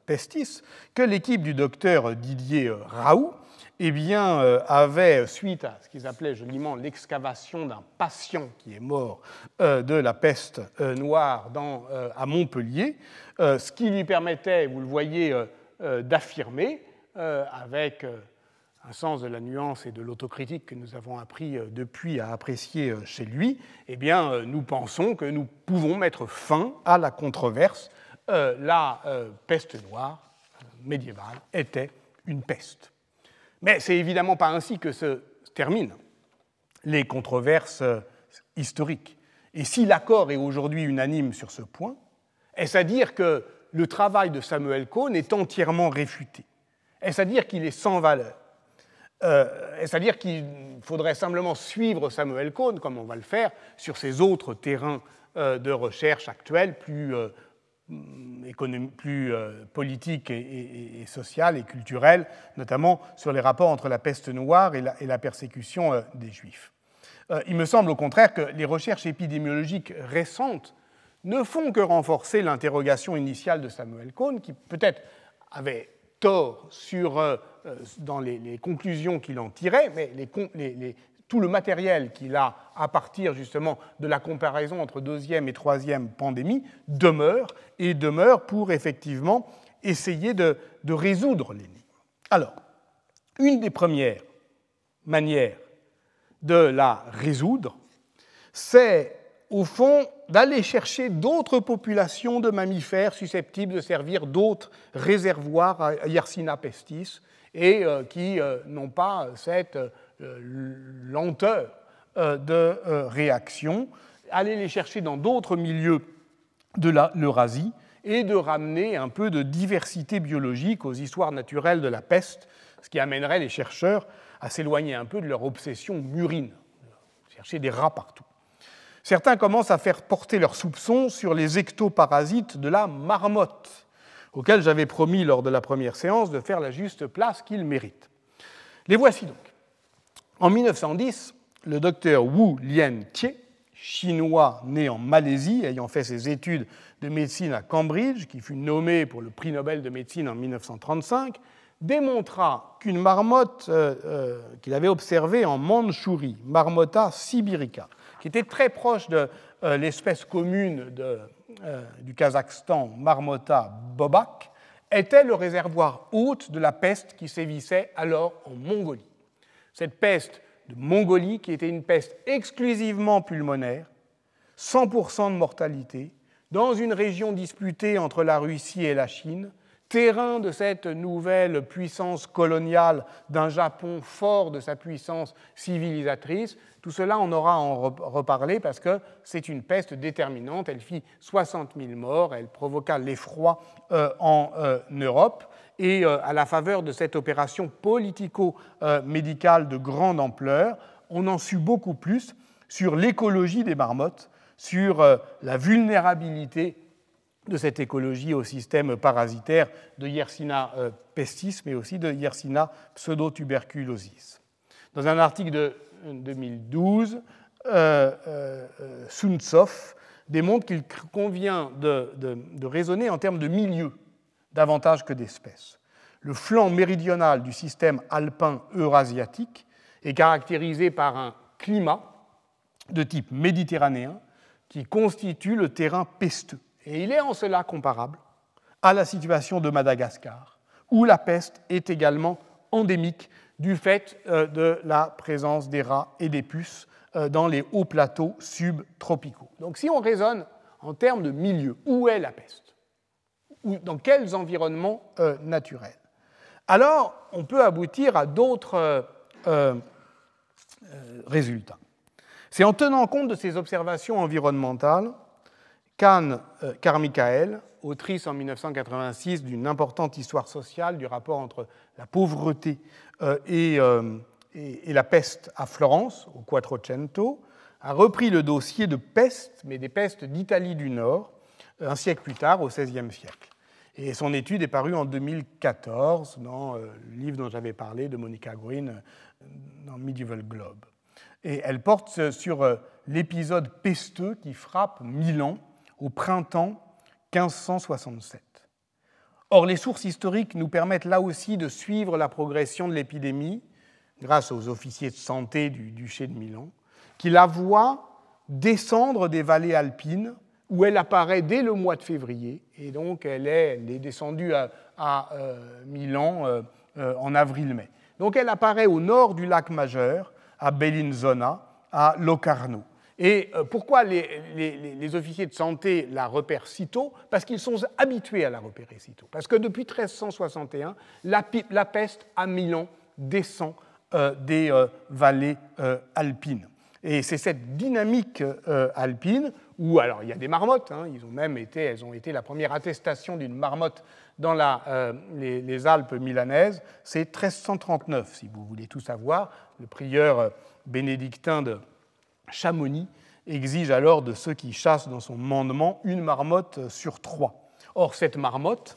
pestis, que l'équipe du docteur Didier Raoult eh bien, avait, suite à ce qu'ils appelaient joliment l'excavation d'un patient qui est mort de la peste noire à Montpellier, ce qui lui permettait, vous le voyez, d'affirmer avec un sens de la nuance et de l'autocritique que nous avons appris euh, depuis à apprécier euh, chez lui, eh bien, euh, nous pensons que nous pouvons mettre fin à la controverse. la peste noire médiévale était une peste. Mais c'est évidemment pas ainsi que se terminent les controverses historiques. Et si l'accord est aujourd'hui unanime sur ce point, est-ce à dire que le travail de Samuel Cohn est entièrement réfuté? Est-ce à dire qu'il est sans valeur? Euh, c'est-à-dire qu'il faudrait simplement suivre Samuel Cohn, comme on va le faire, sur ces autres terrains euh, de recherche actuels, plus, euh, plus politiques et, et, sociales et culturels, notamment sur les rapports entre la peste noire et la, persécution des Juifs. il me semble au contraire que les recherches épidémiologiques récentes ne font que renforcer l'interrogation initiale de Samuel Cohn, qui peut-être avait tort sur, euh, euh, dans les, conclusions qu'il en tirait, mais tout le matériel qu'il a à partir justement de la comparaison entre deuxième et troisième pandémie demeure et demeure pour effectivement essayer de, de résoudre l'énigme. Alors, une des premières manières de la résoudre, c'est au fond, d'aller chercher d'autres populations de mammifères susceptibles de servir d'autres réservoirs à Yersinia pestis et euh, qui euh, n'ont pas cette euh, lenteur de réaction, aller les chercher dans d'autres milieux de l'Eurasie et de ramener un peu de diversité biologique aux histoires naturelles de la peste, ce qui amènerait les chercheurs à s'éloigner un peu de leur obsession murine, chercher des rats partout. Certains commencent à faire porter leurs soupçons sur les ectoparasites de la marmotte, auxquels j'avais promis lors de la première séance de faire la juste place qu'ils méritent. Les voici donc. En 1910, le docteur Wu Lien-Tie, chinois né en Malaisie, ayant fait ses études de médecine à Cambridge, qui fut nommé pour le prix Nobel de médecine en 1935, démontra qu'une marmotte euh, euh, qu'il avait observée en Mandchourie, Marmota sibirica, qui était très proche de euh, l'espèce commune euh, du Kazakhstan, Marmota bobak, était le réservoir hôte de la peste qui sévissait alors en Mongolie. Cette peste de Mongolie, qui était une peste exclusivement pulmonaire, 100% de mortalité, dans une région disputée entre la Russie et la Chine, terrain de cette nouvelle puissance coloniale d'un Japon fort de sa puissance civilisatrice. Tout cela, on aura à en reparler parce que c'est une peste déterminante. Elle fit 60 000 morts, elle provoqua l'effroi euh, en euh, Europe. Et euh, à la faveur de cette opération politico-médicale de grande ampleur, on en sut beaucoup plus sur l'écologie des marmottes, sur la vulnérabilité de cette écologie au système parasitaire de Yersina euh, pestis, mais aussi de Yersina pseudotuberculosis. Dans un article de 2012, euh, euh, Suntsov démontre qu'il convient de, de, raisonner en termes de milieu davantage que d'espèces. Le flanc méridional du système alpin eurasiatique est caractérisé par un climat de type méditerranéen qui constitue le terrain pesteux. Et il est en cela comparable à la situation de Madagascar, où la peste est également endémique du fait euh, de la présence des rats et des puces euh, dans les hauts plateaux subtropicaux. Donc si on raisonne en termes de milieu. Où est la peste? Dans quels environnements euh, naturels? Alors, on peut aboutir à d'autres résultats. C'est en tenant compte de ces observations environnementales qu'Anne Carmichael, autrice en 1986 d'une importante histoire sociale du rapport entre la pauvreté et et, la peste à Florence, au Quattrocento, a repris le dossier de peste, mais des pestes d'Italie du Nord, un siècle plus tard, au XVIe siècle. Et son étude est parue en 2014 dans euh, le livre dont j'avais parlé de Monica Green euh, dans Medieval Globe. Et elle porte sur euh, l'épisode pesteux qui frappe Milan au printemps 1567. Or, les sources historiques nous permettent là aussi de suivre la progression de l'épidémie grâce aux officiers de santé du duché de Milan, qui la voit descendre des vallées alpines où elle apparaît dès le mois de février, et donc elle est, descendue à, euh, Milan euh, euh, en avril-mai. Donc elle apparaît au nord du lac majeur, à Bellinzona, à Locarno. Et pourquoi les, officiers de santé la repèrent si tôt? Parce qu'ils sont habitués à la repérer si tôt. Parce que depuis 1361, la, peste à Milan descend euh, des euh, vallées euh, alpines. Et c'est cette dynamique alpine où, alors il y a des marmottes, hein, ils ont même été, elles ont été la première attestation d'une marmotte dans la, les, Alpes milanaises, c'est 1339, si vous voulez tout savoir. Le prieur bénédictin de Chamonix exige alors de ceux qui chassent dans son mandement une marmotte sur trois. Or, cette marmotte,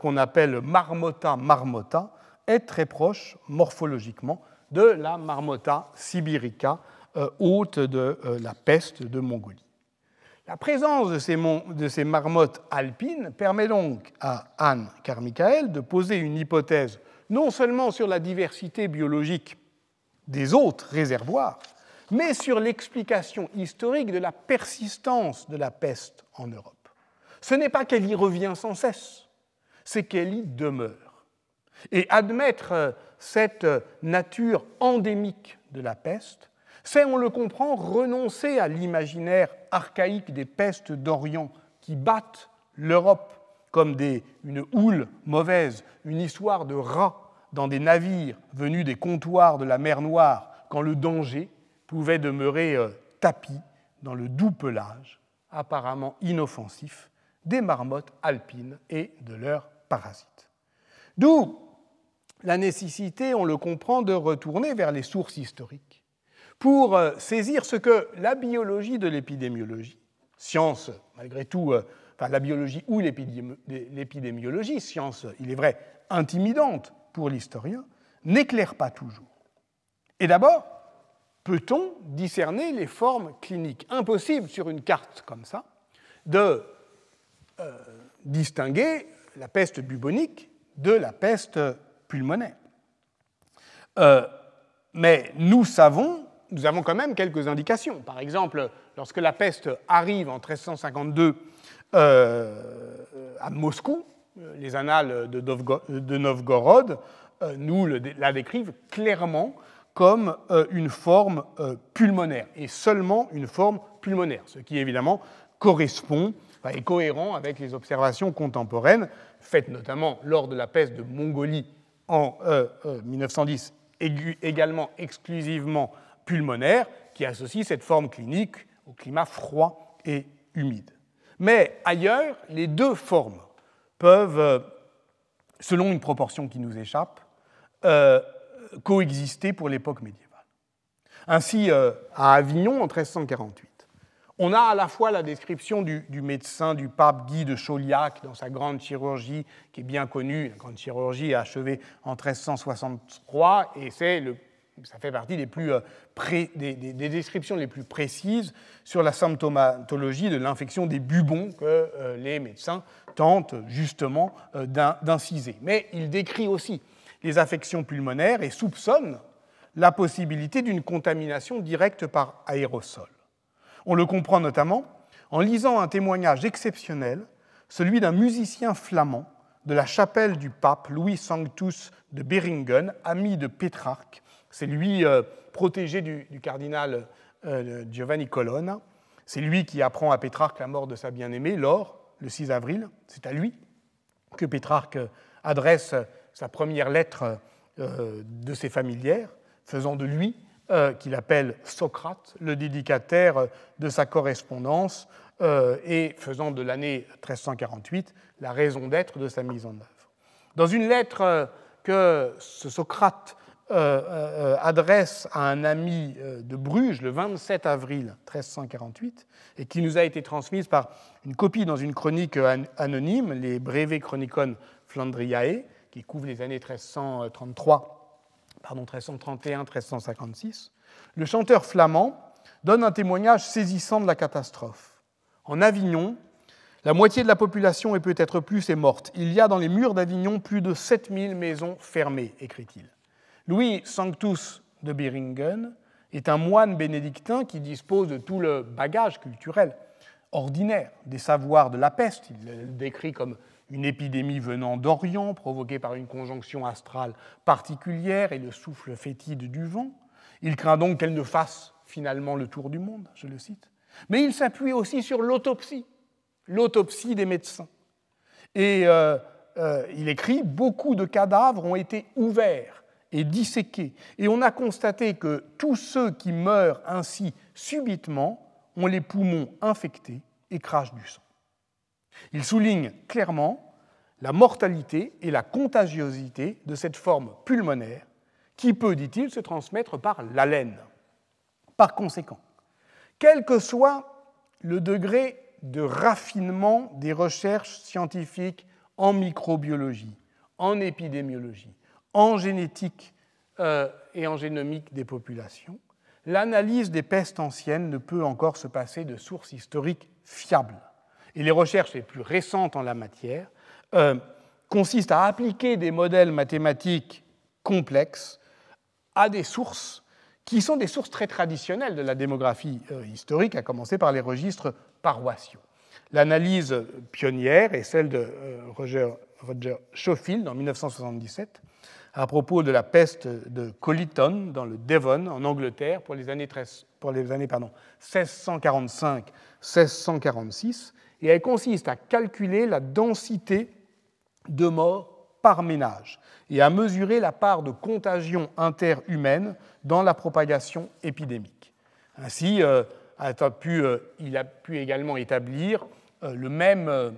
qu'on appelle Marmota marmota, est très proche morphologiquement de la Marmota sibirica, euh, hôte de euh, la peste de Mongolie. La présence de ces, de ces, marmottes alpines permet donc à Anne Carmichael de poser une hypothèse non seulement sur la diversité biologique des autres réservoirs, mais sur l'explication historique de la persistance de la peste en Europe. Ce n'est pas qu'elle y revient sans cesse, c'est qu'elle y demeure. Et admettre euh, cette nature endémique de la peste, c'est, on le comprend, renoncer à l'imaginaire archaïque des pestes d'Orient qui battent l'Europe comme une houle mauvaise, une histoire de rats dans des navires venus des comptoirs de la mer Noire, quand le danger pouvait demeurer euh, tapis dans le doux pelage, apparemment inoffensif, des marmottes alpines et de leurs parasites. D'où la nécessité, on le comprend, de retourner vers les sources historiques pour euh, saisir ce que la biologie de l'épidémiologie, science malgré tout, euh, enfin la biologie ou l'épidémiologie, science, il est vrai, intimidante pour l'historien, n'éclaire pas toujours. Et d'abord, peut-on discerner les formes cliniques Impossible sur une carte comme ça de euh, distinguer la peste bubonique de la peste pulmonaire. Euh, mais nous savons, nous avons quand même quelques indications. Par exemple, lorsque la peste arrive en 1352 euh, à Moscou, les annales de Novgorod nous la décrivent clairement comme une forme pulmonaire, et seulement une forme pulmonaire, ce qui évidemment correspond est cohérent avec les observations contemporaines, faites notamment lors de la peste de Mongolie en 1910 euh, euh, également exclusivement pulmonaire, qui associe cette forme clinique au climat froid et humide. Mais ailleurs, les deux formes peuvent, euh, selon une proportion qui nous échappe, coexister pour l'époque médiévale. Ainsi, à Avignon, en 1348, on a à la fois la description du, médecin du pape Guy de Chauliac dans sa grande chirurgie, qui est bien connue, la grande chirurgie achevée en 1363, et c'est ça fait partie des, plus, euh, des, descriptions les plus précises sur la symptomatologie de l'infection des bubons que euh, les médecins tentent justement euh, d'inciser. Mais il décrit aussi les affections pulmonaires et soupçonne la possibilité d'une contamination directe par aérosol. On le comprend notamment en lisant un témoignage exceptionnel, celui d'un musicien flamand de la chapelle du pape Louis Sanctus de Beringen, ami de Pétrarque. C'est lui, euh, protégé du, cardinal euh, Giovanni Colonna, C'est lui qui apprend à Pétrarque la mort de sa bien-aimée, Laure, le 6 avril. C'est à lui que Pétrarque adresse sa première lettre euh, de ses familières, faisant de lui, euh, qu'il appelle Socrate, le dédicataire de sa correspondance, euh, et faisant de l'année 1348 la raison d'être de sa mise en œuvre. Dans une lettre que ce Socrate adresse à un ami de Bruges le 27 avril 1348 et qui nous a été transmise par une copie dans une chronique anonyme, les Breve Chronicon Flandriae, qui couvre les années 1333, pardon, 1331-1356, le chanteur flamand donne un témoignage saisissant de la catastrophe. En Avignon, la moitié de la population et peut-être plus est morte. Il y a dans les murs d'Avignon plus de 7000 maisons fermées, écrit-il. Louis Sanctus de Beringen est un moine bénédictin qui dispose de tout le bagage culturel ordinaire des savoirs de la peste. Il le décrit comme une épidémie venant d'Orient, provoquée par une conjonction astrale particulière et le souffle fétide du vent. Il craint donc qu'elle ne fasse finalement le tour du monde, je le cite. Mais il s'appuie aussi sur l'autopsie, l'autopsie des médecins. Et euh, euh, il écrit Beaucoup de cadavres ont été ouverts et disséqués, et on a constaté que tous ceux qui meurent ainsi subitement ont les poumons infectés et crachent du sang. Il souligne clairement la mortalité et la contagiosité de cette forme pulmonaire qui peut, dit-il, se transmettre par l'haleine. Par conséquent, quel que soit le degré de raffinement des recherches scientifiques en microbiologie, en épidémiologie, en génétique euh, et en génomique des populations, l'analyse des pestes anciennes ne peut encore se passer de sources historiques fiables et les recherches les plus récentes en la matière euh, consistent à appliquer des modèles mathématiques complexes à des sources qui sont des sources très traditionnelles de la démographie euh, historique, à commencer par les registres paroissiaux. L'analyse pionnière est celle de euh, Roger, Schofield en 1977 à propos de la peste de Collyton dans le Devon en Angleterre pour les années, 13, pour les années 1645-1646 et elle consiste à calculer la densité de morts par ménage et à mesurer la part de contagion interhumaine dans la propagation épidémique. Ainsi, euh, euh, il a pu également établir euh, le même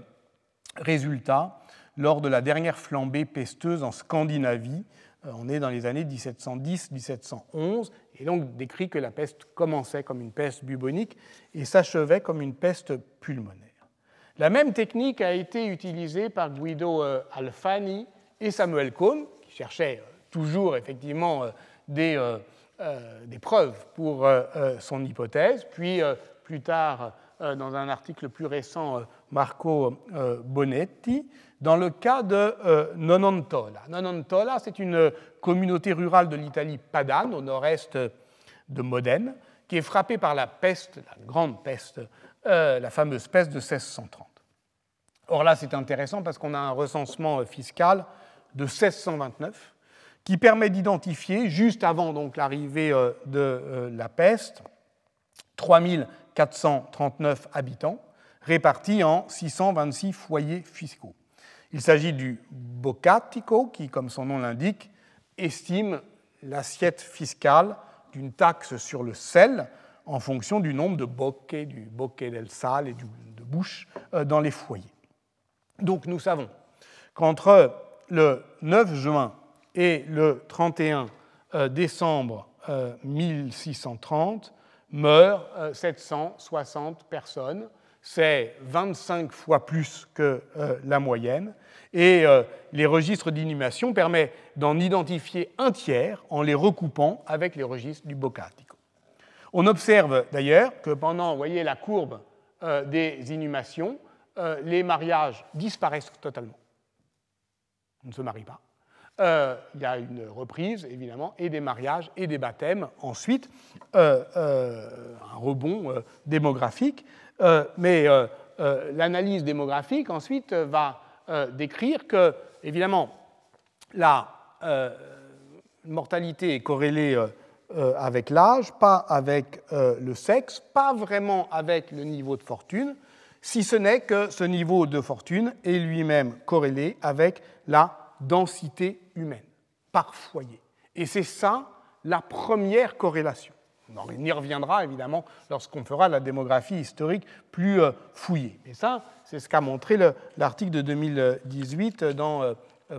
résultat lors de la dernière flambée pesteuse en Scandinavie. On est dans les années 1710-1711, et donc décrit que la peste commençait comme une peste bubonique et s'achevait comme une peste pulmonaire. La même technique a été utilisée par Guido euh, Alfani et Samuel Cohn, qui cherchaient euh, toujours effectivement euh, des, des preuves pour son hypothèse, puis plus tard, dans un article plus récent, Marco Bonetti, dans le cas de Nonantola. Nonantola, c'est une communauté rurale de l'Italie padane, au nord-est de Modène, qui est frappée par la peste, la grande peste, la fameuse peste de 1630. Or là, c'est intéressant parce qu'on a un recensement euh, fiscal de 1629 qui permet d'identifier, juste avant l'arrivée euh, de euh, la peste, 3439 habitants répartis en 626 foyers fiscaux. Il s'agit du Boccatico qui, comme son nom l'indique, estime l'assiette fiscale d'une taxe sur le sel en fonction du nombre de bocche, du bocche del sal et de bouches dans les foyers. Donc nous savons qu'entre le 9 juin et le 31 euh, décembre 1630 euh, meurent 760 euh, personnes. C'est 25 fois plus que la moyenne. Et les registres d'inhumation permettent d'en identifier un tiers en les recoupant avec les registres du Boccatico. On observe d'ailleurs que pendant, voyez la courbe des inhumations, euh, les mariages disparaissent totalement. On ne se marie pas. Euh, il y a une reprise, évidemment, et des mariages et des baptêmes. Ensuite, euh, un rebond démographique. mais l'analyse démographique, ensuite, va décrire que, évidemment, la mortalité est corrélée avec l'âge, pas avec le sexe, pas vraiment avec le niveau de fortune, si ce n'est que ce niveau de fortune est lui-même corrélé avec la densité humaine par foyer. Et c'est ça la première corrélation. On y reviendra évidemment lorsqu'on fera la démographie historique plus euh, fouillée. Et ça, c'est ce qu'a montré l'article de 2018 dans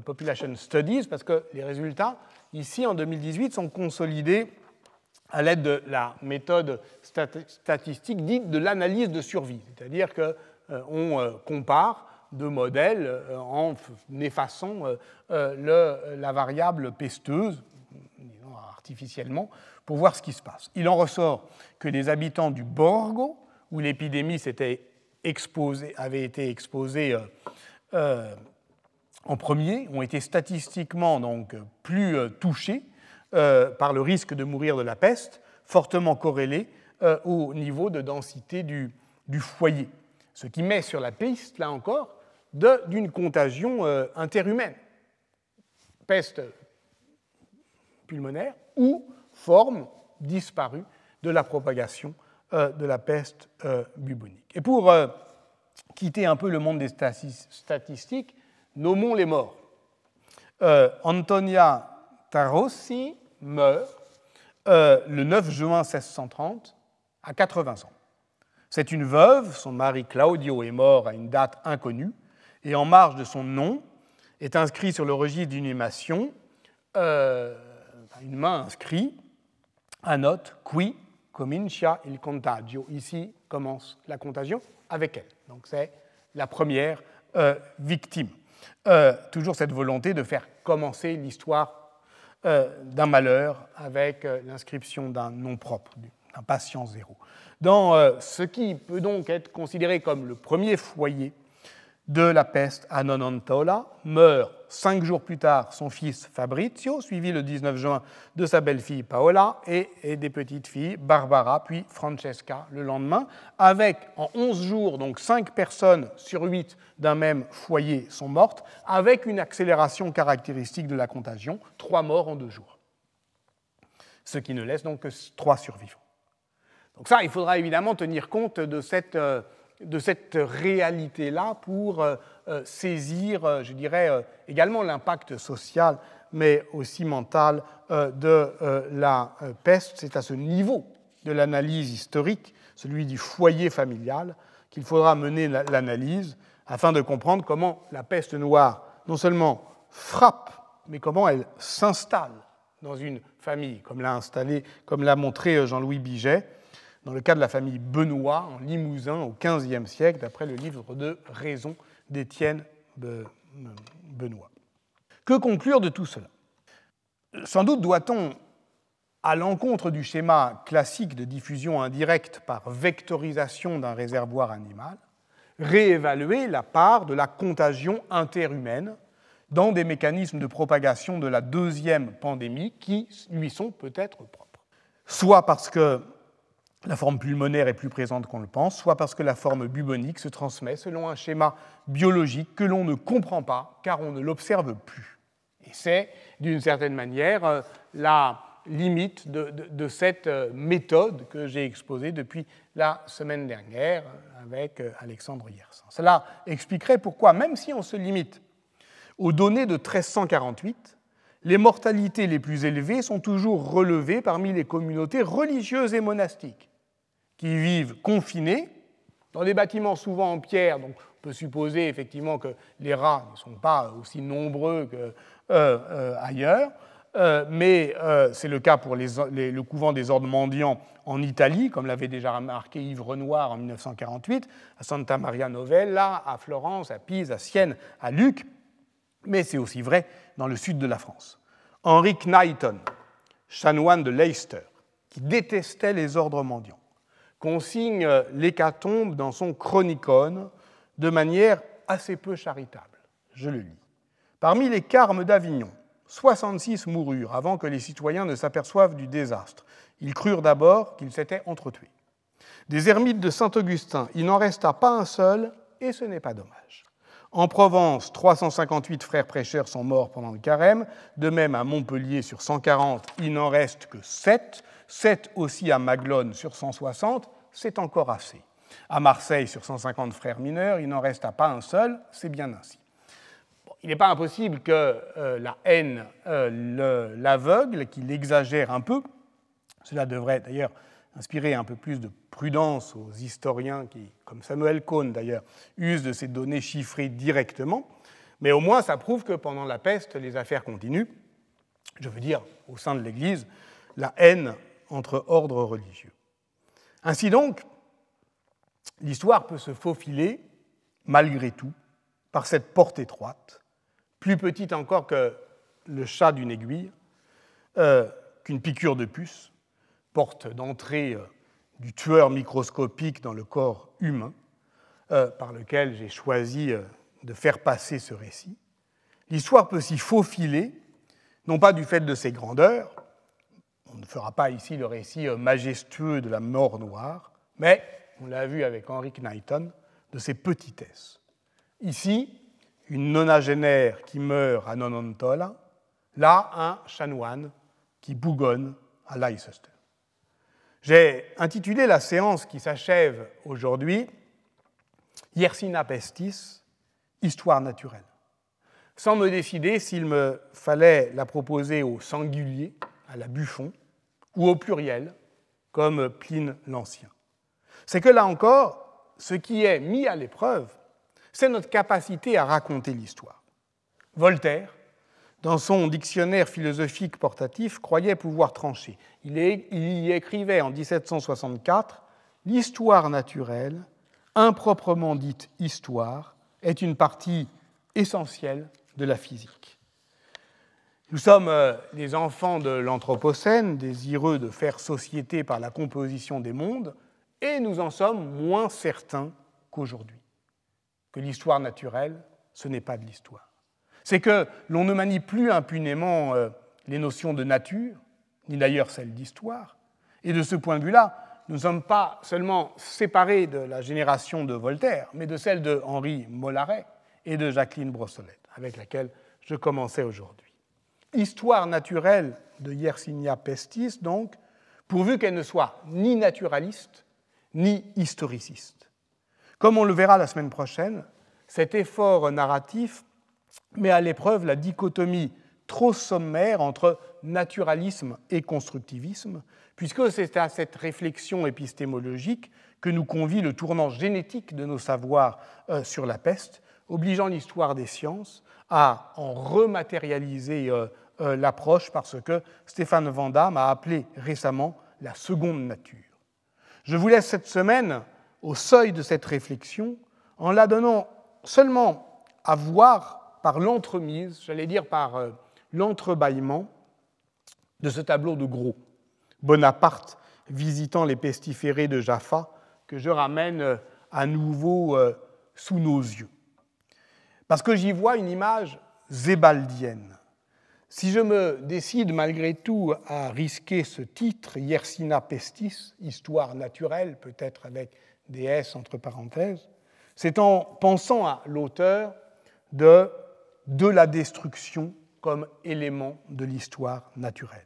Population Studies, parce que les résultats, ici en 2018, sont consolidés à l'aide de la méthode statistique dite de l'analyse de survie, c'est-à-dire qu'on euh, euh, compare deux modèles euh, en effaçant la variable pesteuse, artificiellement, pour voir ce qui se passe. Il en ressort que les habitants du Borgo, où l'épidémie avait été exposée en premier, ont été statistiquement donc plus touchés euh, par le risque de mourir de la peste, fortement corrélé euh, au niveau de densité du, foyer. Ce qui met sur la piste, là encore, d'une contagion euh, interhumaine. Peste pulmonaire ou forme disparue de la propagation de la peste bubonique. Et pour quitter un peu le monde des statistiques, nommons les morts. Antonia Tarossi meurt euh, le 9 juin 1630 à 80 ans. C'est une veuve, son mari Claudio est mort à une date inconnue, et en marge de son nom est inscrit sur le registre d'inhumation euh, une main inscrite à note qui comincia il contagio. Ici commence la contagion avec elle. Donc c'est la première euh, victime. toujours cette volonté de faire commencer l'histoire d'un malheur avec euh, l'inscription d'un nom propre, d'un patient zéro. Dans euh, ce qui peut donc être considéré comme le premier foyer de la peste à Nonantola, meurt cinq jours plus tard son fils Fabrizio, suivi le 19 juin de sa belle-fille Paola et, des petites filles Barbara puis Francesca le lendemain, avec en 11 jours, donc cinq personnes sur huit d'un même foyer sont mortes, avec une accélération caractéristique de la contagion, trois morts en deux jours. Ce qui ne laisse donc que trois survivants. Donc ça, il faudra évidemment tenir compte de cette... Euh, de cette réalité-là pour euh, euh, saisir, euh, je dirais, également l'impact social, mais aussi mental de la peste. C'est à ce niveau de l'analyse historique, celui du foyer familial, qu'il faudra mener l'analyse afin de comprendre comment la peste noire non seulement frappe, mais comment elle s'installe dans une famille, comme l'a installé, comme l'a montré Jean-Louis Biget, dans le cas de la famille Benoît en Limousin au XVe siècle, d'après le livre de Raison d'Étienne Benoît. Que conclure de tout cela? Sans doute doit-on, à l'encontre du schéma classique de diffusion indirecte par vectorisation d'un réservoir animal, réévaluer la part de la contagion interhumaine dans des mécanismes de propagation de la deuxième pandémie qui lui sont peut-être propres. Soit parce que la forme pulmonaire est plus présente qu'on le pense, soit parce que la forme bubonique se transmet selon un schéma biologique que l'on ne comprend pas car on ne l'observe plus. Et c'est, d'une certaine manière, euh, la limite de, cette euh, méthode que j'ai exposée depuis la semaine dernière euh, avec Alexandre Yersin. Cela expliquerait pourquoi, même si on se limite aux données de 1348, les mortalités les plus élevées sont toujours relevées parmi les communautés religieuses et monastiques qui vivent confinés dans des bâtiments souvent en pierre. Donc on peut supposer effectivement que les rats ne sont pas aussi nombreux qu'ailleurs. Euh, euh, euh, mais c'est le cas pour le couvent des ordres mendiants en Italie, comme l'avait déjà remarqué Yves Renoir en 1948, à Santa Maria Novella, à Florence, à Pise, à Sienne, à Luc, mais c'est aussi vrai dans le sud de la France. Henry Knighton, chanoine de Leicester, qui détestait les ordres mendiants, consigne l'hécatombe dans son Chronicon de manière assez peu charitable. Je le lis. Parmi les carmes d'Avignon, 66 moururent avant que les citoyens ne s'aperçoivent du désastre. Ils crurent d'abord qu'ils s'étaient entretués. Des ermites de Saint-Augustin, il n'en resta pas un seul, et ce n'est pas dommage. En Provence, 358 frères prêcheurs sont morts pendant le carême. De même, à Montpellier, sur 140, il n'en reste que 7. 7 aussi à Maglone sur 160, c'est encore assez. À Marseille, sur 150 frères mineurs, il n'en reste pas un seul, c'est bien ainsi. il n'est pas impossible que euh, la haine euh, l'aveugle, qu'il exagère un peu. Cela devrait d'ailleurs inspirer un peu plus de prudence aux historiens qui, comme Samuel Cohn d'ailleurs, usent de ces données chiffrées directement. Mais au moins, ça prouve que pendant la peste, les affaires continuent. Je veux dire, au sein de l'Église, la haine entre ordres religieux. Ainsi donc, l'histoire peut se faufiler, malgré tout, par cette porte étroite, plus petite encore que le chat d'une aiguille, euh, qu'une piqûre de puce, porte d'entrée euh, du tueur microscopique dans le corps humain, euh, par lequel j'ai choisi de faire passer ce récit. L'histoire peut s'y faufiler, non pas du fait de ses grandeurs, on ne fera pas ici le récit majestueux de la mort noire, mais, on l'a vu avec Henry Knighton, de ses petitesses. Ici, une nonagénaire qui meurt à Nonontola, là, un chanoine qui bougonne à Leicester. J'ai intitulé la séance qui s'achève aujourd'hui Yersina Pestis, Histoire naturelle, sans me décider s'il me fallait la proposer au singulier, à la Buffon, ou au pluriel, comme Pline l'Ancien. C'est que là encore, ce qui est mis à l'épreuve, c'est notre capacité à raconter l'histoire. Voltaire, dans son dictionnaire philosophique portatif, croyait pouvoir trancher. Il, y écrivait en 1764 L'histoire naturelle, improprement dite histoire, est une partie essentielle de la physique. Nous sommes euh, les enfants de l'Anthropocène, désireux de faire société par la composition des mondes, et nous en sommes moins certains qu'aujourd'hui, que l'histoire naturelle, ce n'est pas de l'histoire. C'est que l'on ne manie plus impunément euh, les notions de nature, ni d'ailleurs celles d'histoire, et de ce point de vue-là, nous ne sommes pas seulement séparés de la génération de Voltaire, mais de celle de Henri Mollaret et de Jacqueline Brossolette, avec laquelle je commençais aujourd'hui histoire naturelle de Yersinia pestis, donc, pourvu qu'elle ne soit ni naturaliste, ni historiciste. Comme on le verra la semaine prochaine, cet effort narratif met à l'épreuve la dichotomie trop sommaire entre naturalisme et constructivisme, puisque c'est à cette réflexion épistémologique que nous convie le tournant génétique de nos savoirs euh, sur la peste, obligeant l'histoire des sciences à en rematérialiser euh, euh, l'approche parce que Stéphane Van Damme a appelé récemment la seconde nature. Je vous laisse cette semaine au seuil de cette réflexion en la donnant seulement à voir par l'entremise, j'allais dire par euh, l'entrebâillement de ce tableau de Gros, Bonaparte visitant les pestiférés de Jaffa, que je ramène euh, à nouveau sous nos yeux. Parce que j'y vois une image zébaldienne, si je me décide malgré tout à risquer ce titre, Yersina Pestis, histoire naturelle, peut-être avec des S entre parenthèses, c'est en pensant à l'auteur de, de la destruction comme élément de l'histoire naturelle.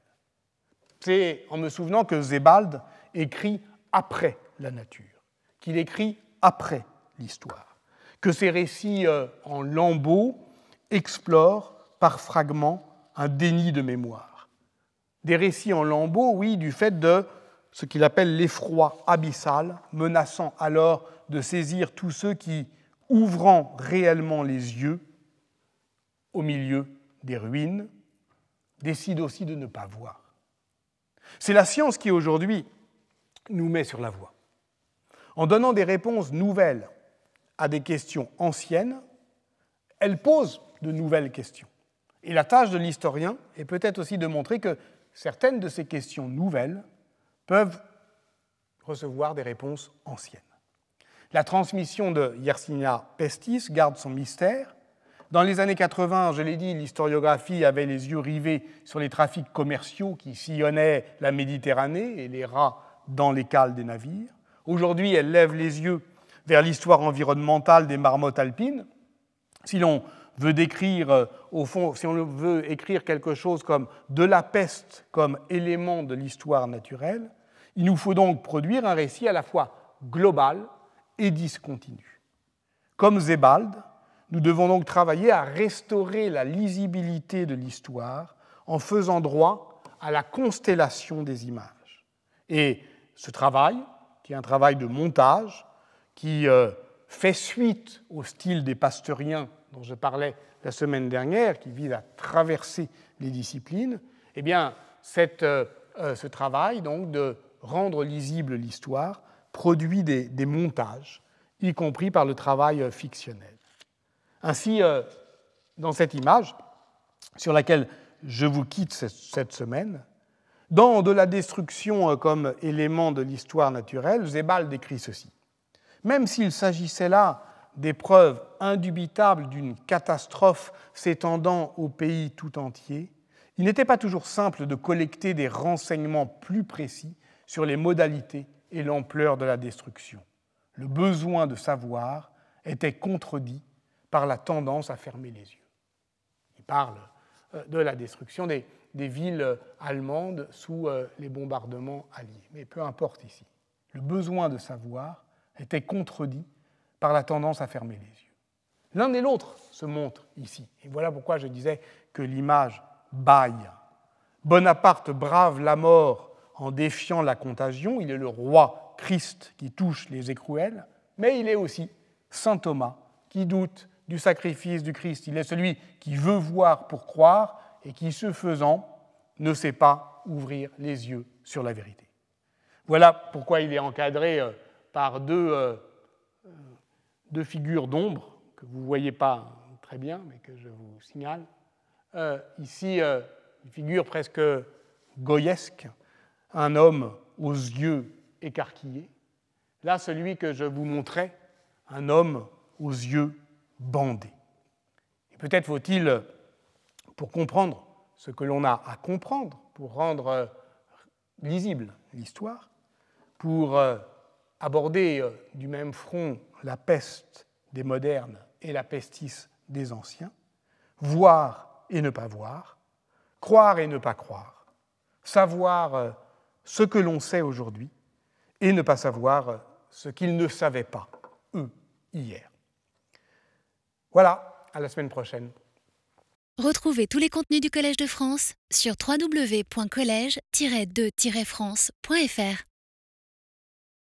C'est en me souvenant que Zébald écrit après la nature, qu'il écrit après l'histoire, que ses récits euh, en lambeaux explorent par fragments un déni de mémoire. Des récits en lambeaux, oui, du fait de ce qu'il appelle l'effroi abyssal, menaçant alors de saisir tous ceux qui, ouvrant réellement les yeux au milieu des ruines, décident aussi de ne pas voir. C'est la science qui aujourd'hui nous met sur la voie. En donnant des réponses nouvelles à des questions anciennes, elle pose de nouvelles questions. Et la tâche de l'historien est peut-être aussi de montrer que certaines de ces questions nouvelles peuvent recevoir des réponses anciennes. La transmission de Yersinia Pestis garde son mystère. Dans les années 80, je l'ai dit, l'historiographie avait les yeux rivés sur les trafics commerciaux qui sillonnaient la Méditerranée et les rats dans les cales des navires. Aujourd'hui, elle lève les yeux vers l'histoire environnementale des marmottes alpines, Si l'on veut décrire, euh, au fond, si on veut écrire quelque chose comme de la peste comme élément de l'histoire naturelle, il nous faut donc produire un récit à la fois global et discontinu. Comme Zébald, nous devons donc travailler à restaurer la lisibilité de l'histoire en faisant droit à la constellation des images. Et ce travail, qui est un travail de montage, qui euh, fait suite au style des pasteuriens dont je parlais la semaine dernière, qui vise à traverser les disciplines, eh bien, euh, euh, ce travail donc de rendre lisible l'histoire produit des, montages, y compris par le travail fictionnel. Ainsi, dans cette image, sur laquelle je vous quitte cette semaine, dans De la destruction comme élément de l'histoire naturelle, Zébal décrit ceci. Même s'il s'agissait là des preuves indubitables d'une catastrophe s'étendant au pays tout entier, il n'était pas toujours simple de collecter des renseignements plus précis sur les modalités et l'ampleur de la destruction. Le besoin de savoir était contredit par la tendance à fermer les yeux. Il parle euh, de la destruction des, des villes allemandes sous euh, les bombardements alliés. Mais peu importe ici. Le besoin de savoir était contredit par la tendance à fermer les yeux. L'un et l'autre se montrent ici. Et voilà pourquoi je disais que l'image baille. Bonaparte brave la mort en défiant la contagion. Il est le roi Christ qui touche les écrouelles, mais il est aussi Saint Thomas qui doute du sacrifice du Christ. Il est celui qui veut voir pour croire et qui, ce faisant, ne sait pas ouvrir les yeux sur la vérité. Voilà pourquoi il est encadré euh, par deux, euh, deux figures d'ombre que vous ne voyez pas très bien, mais que je vous signale. ici, une figure presque goyesque, un homme aux yeux écarquillés. Là, celui que je vous montrais, un homme aux yeux bandés. Et peut-être faut-il, pour comprendre ce que l'on a à comprendre, pour rendre lisible l'histoire, pour aborder euh, du même front la peste des modernes et la pestis des anciens, voir et ne pas voir, croire et ne pas croire, savoir euh, ce que l'on sait aujourd'hui et ne pas savoir euh, ce qu'ils ne savaient pas, eux, hier. Voilà, à la semaine prochaine. Retrouvez tous les contenus du Collège de France sur www.colège-2-france.fr.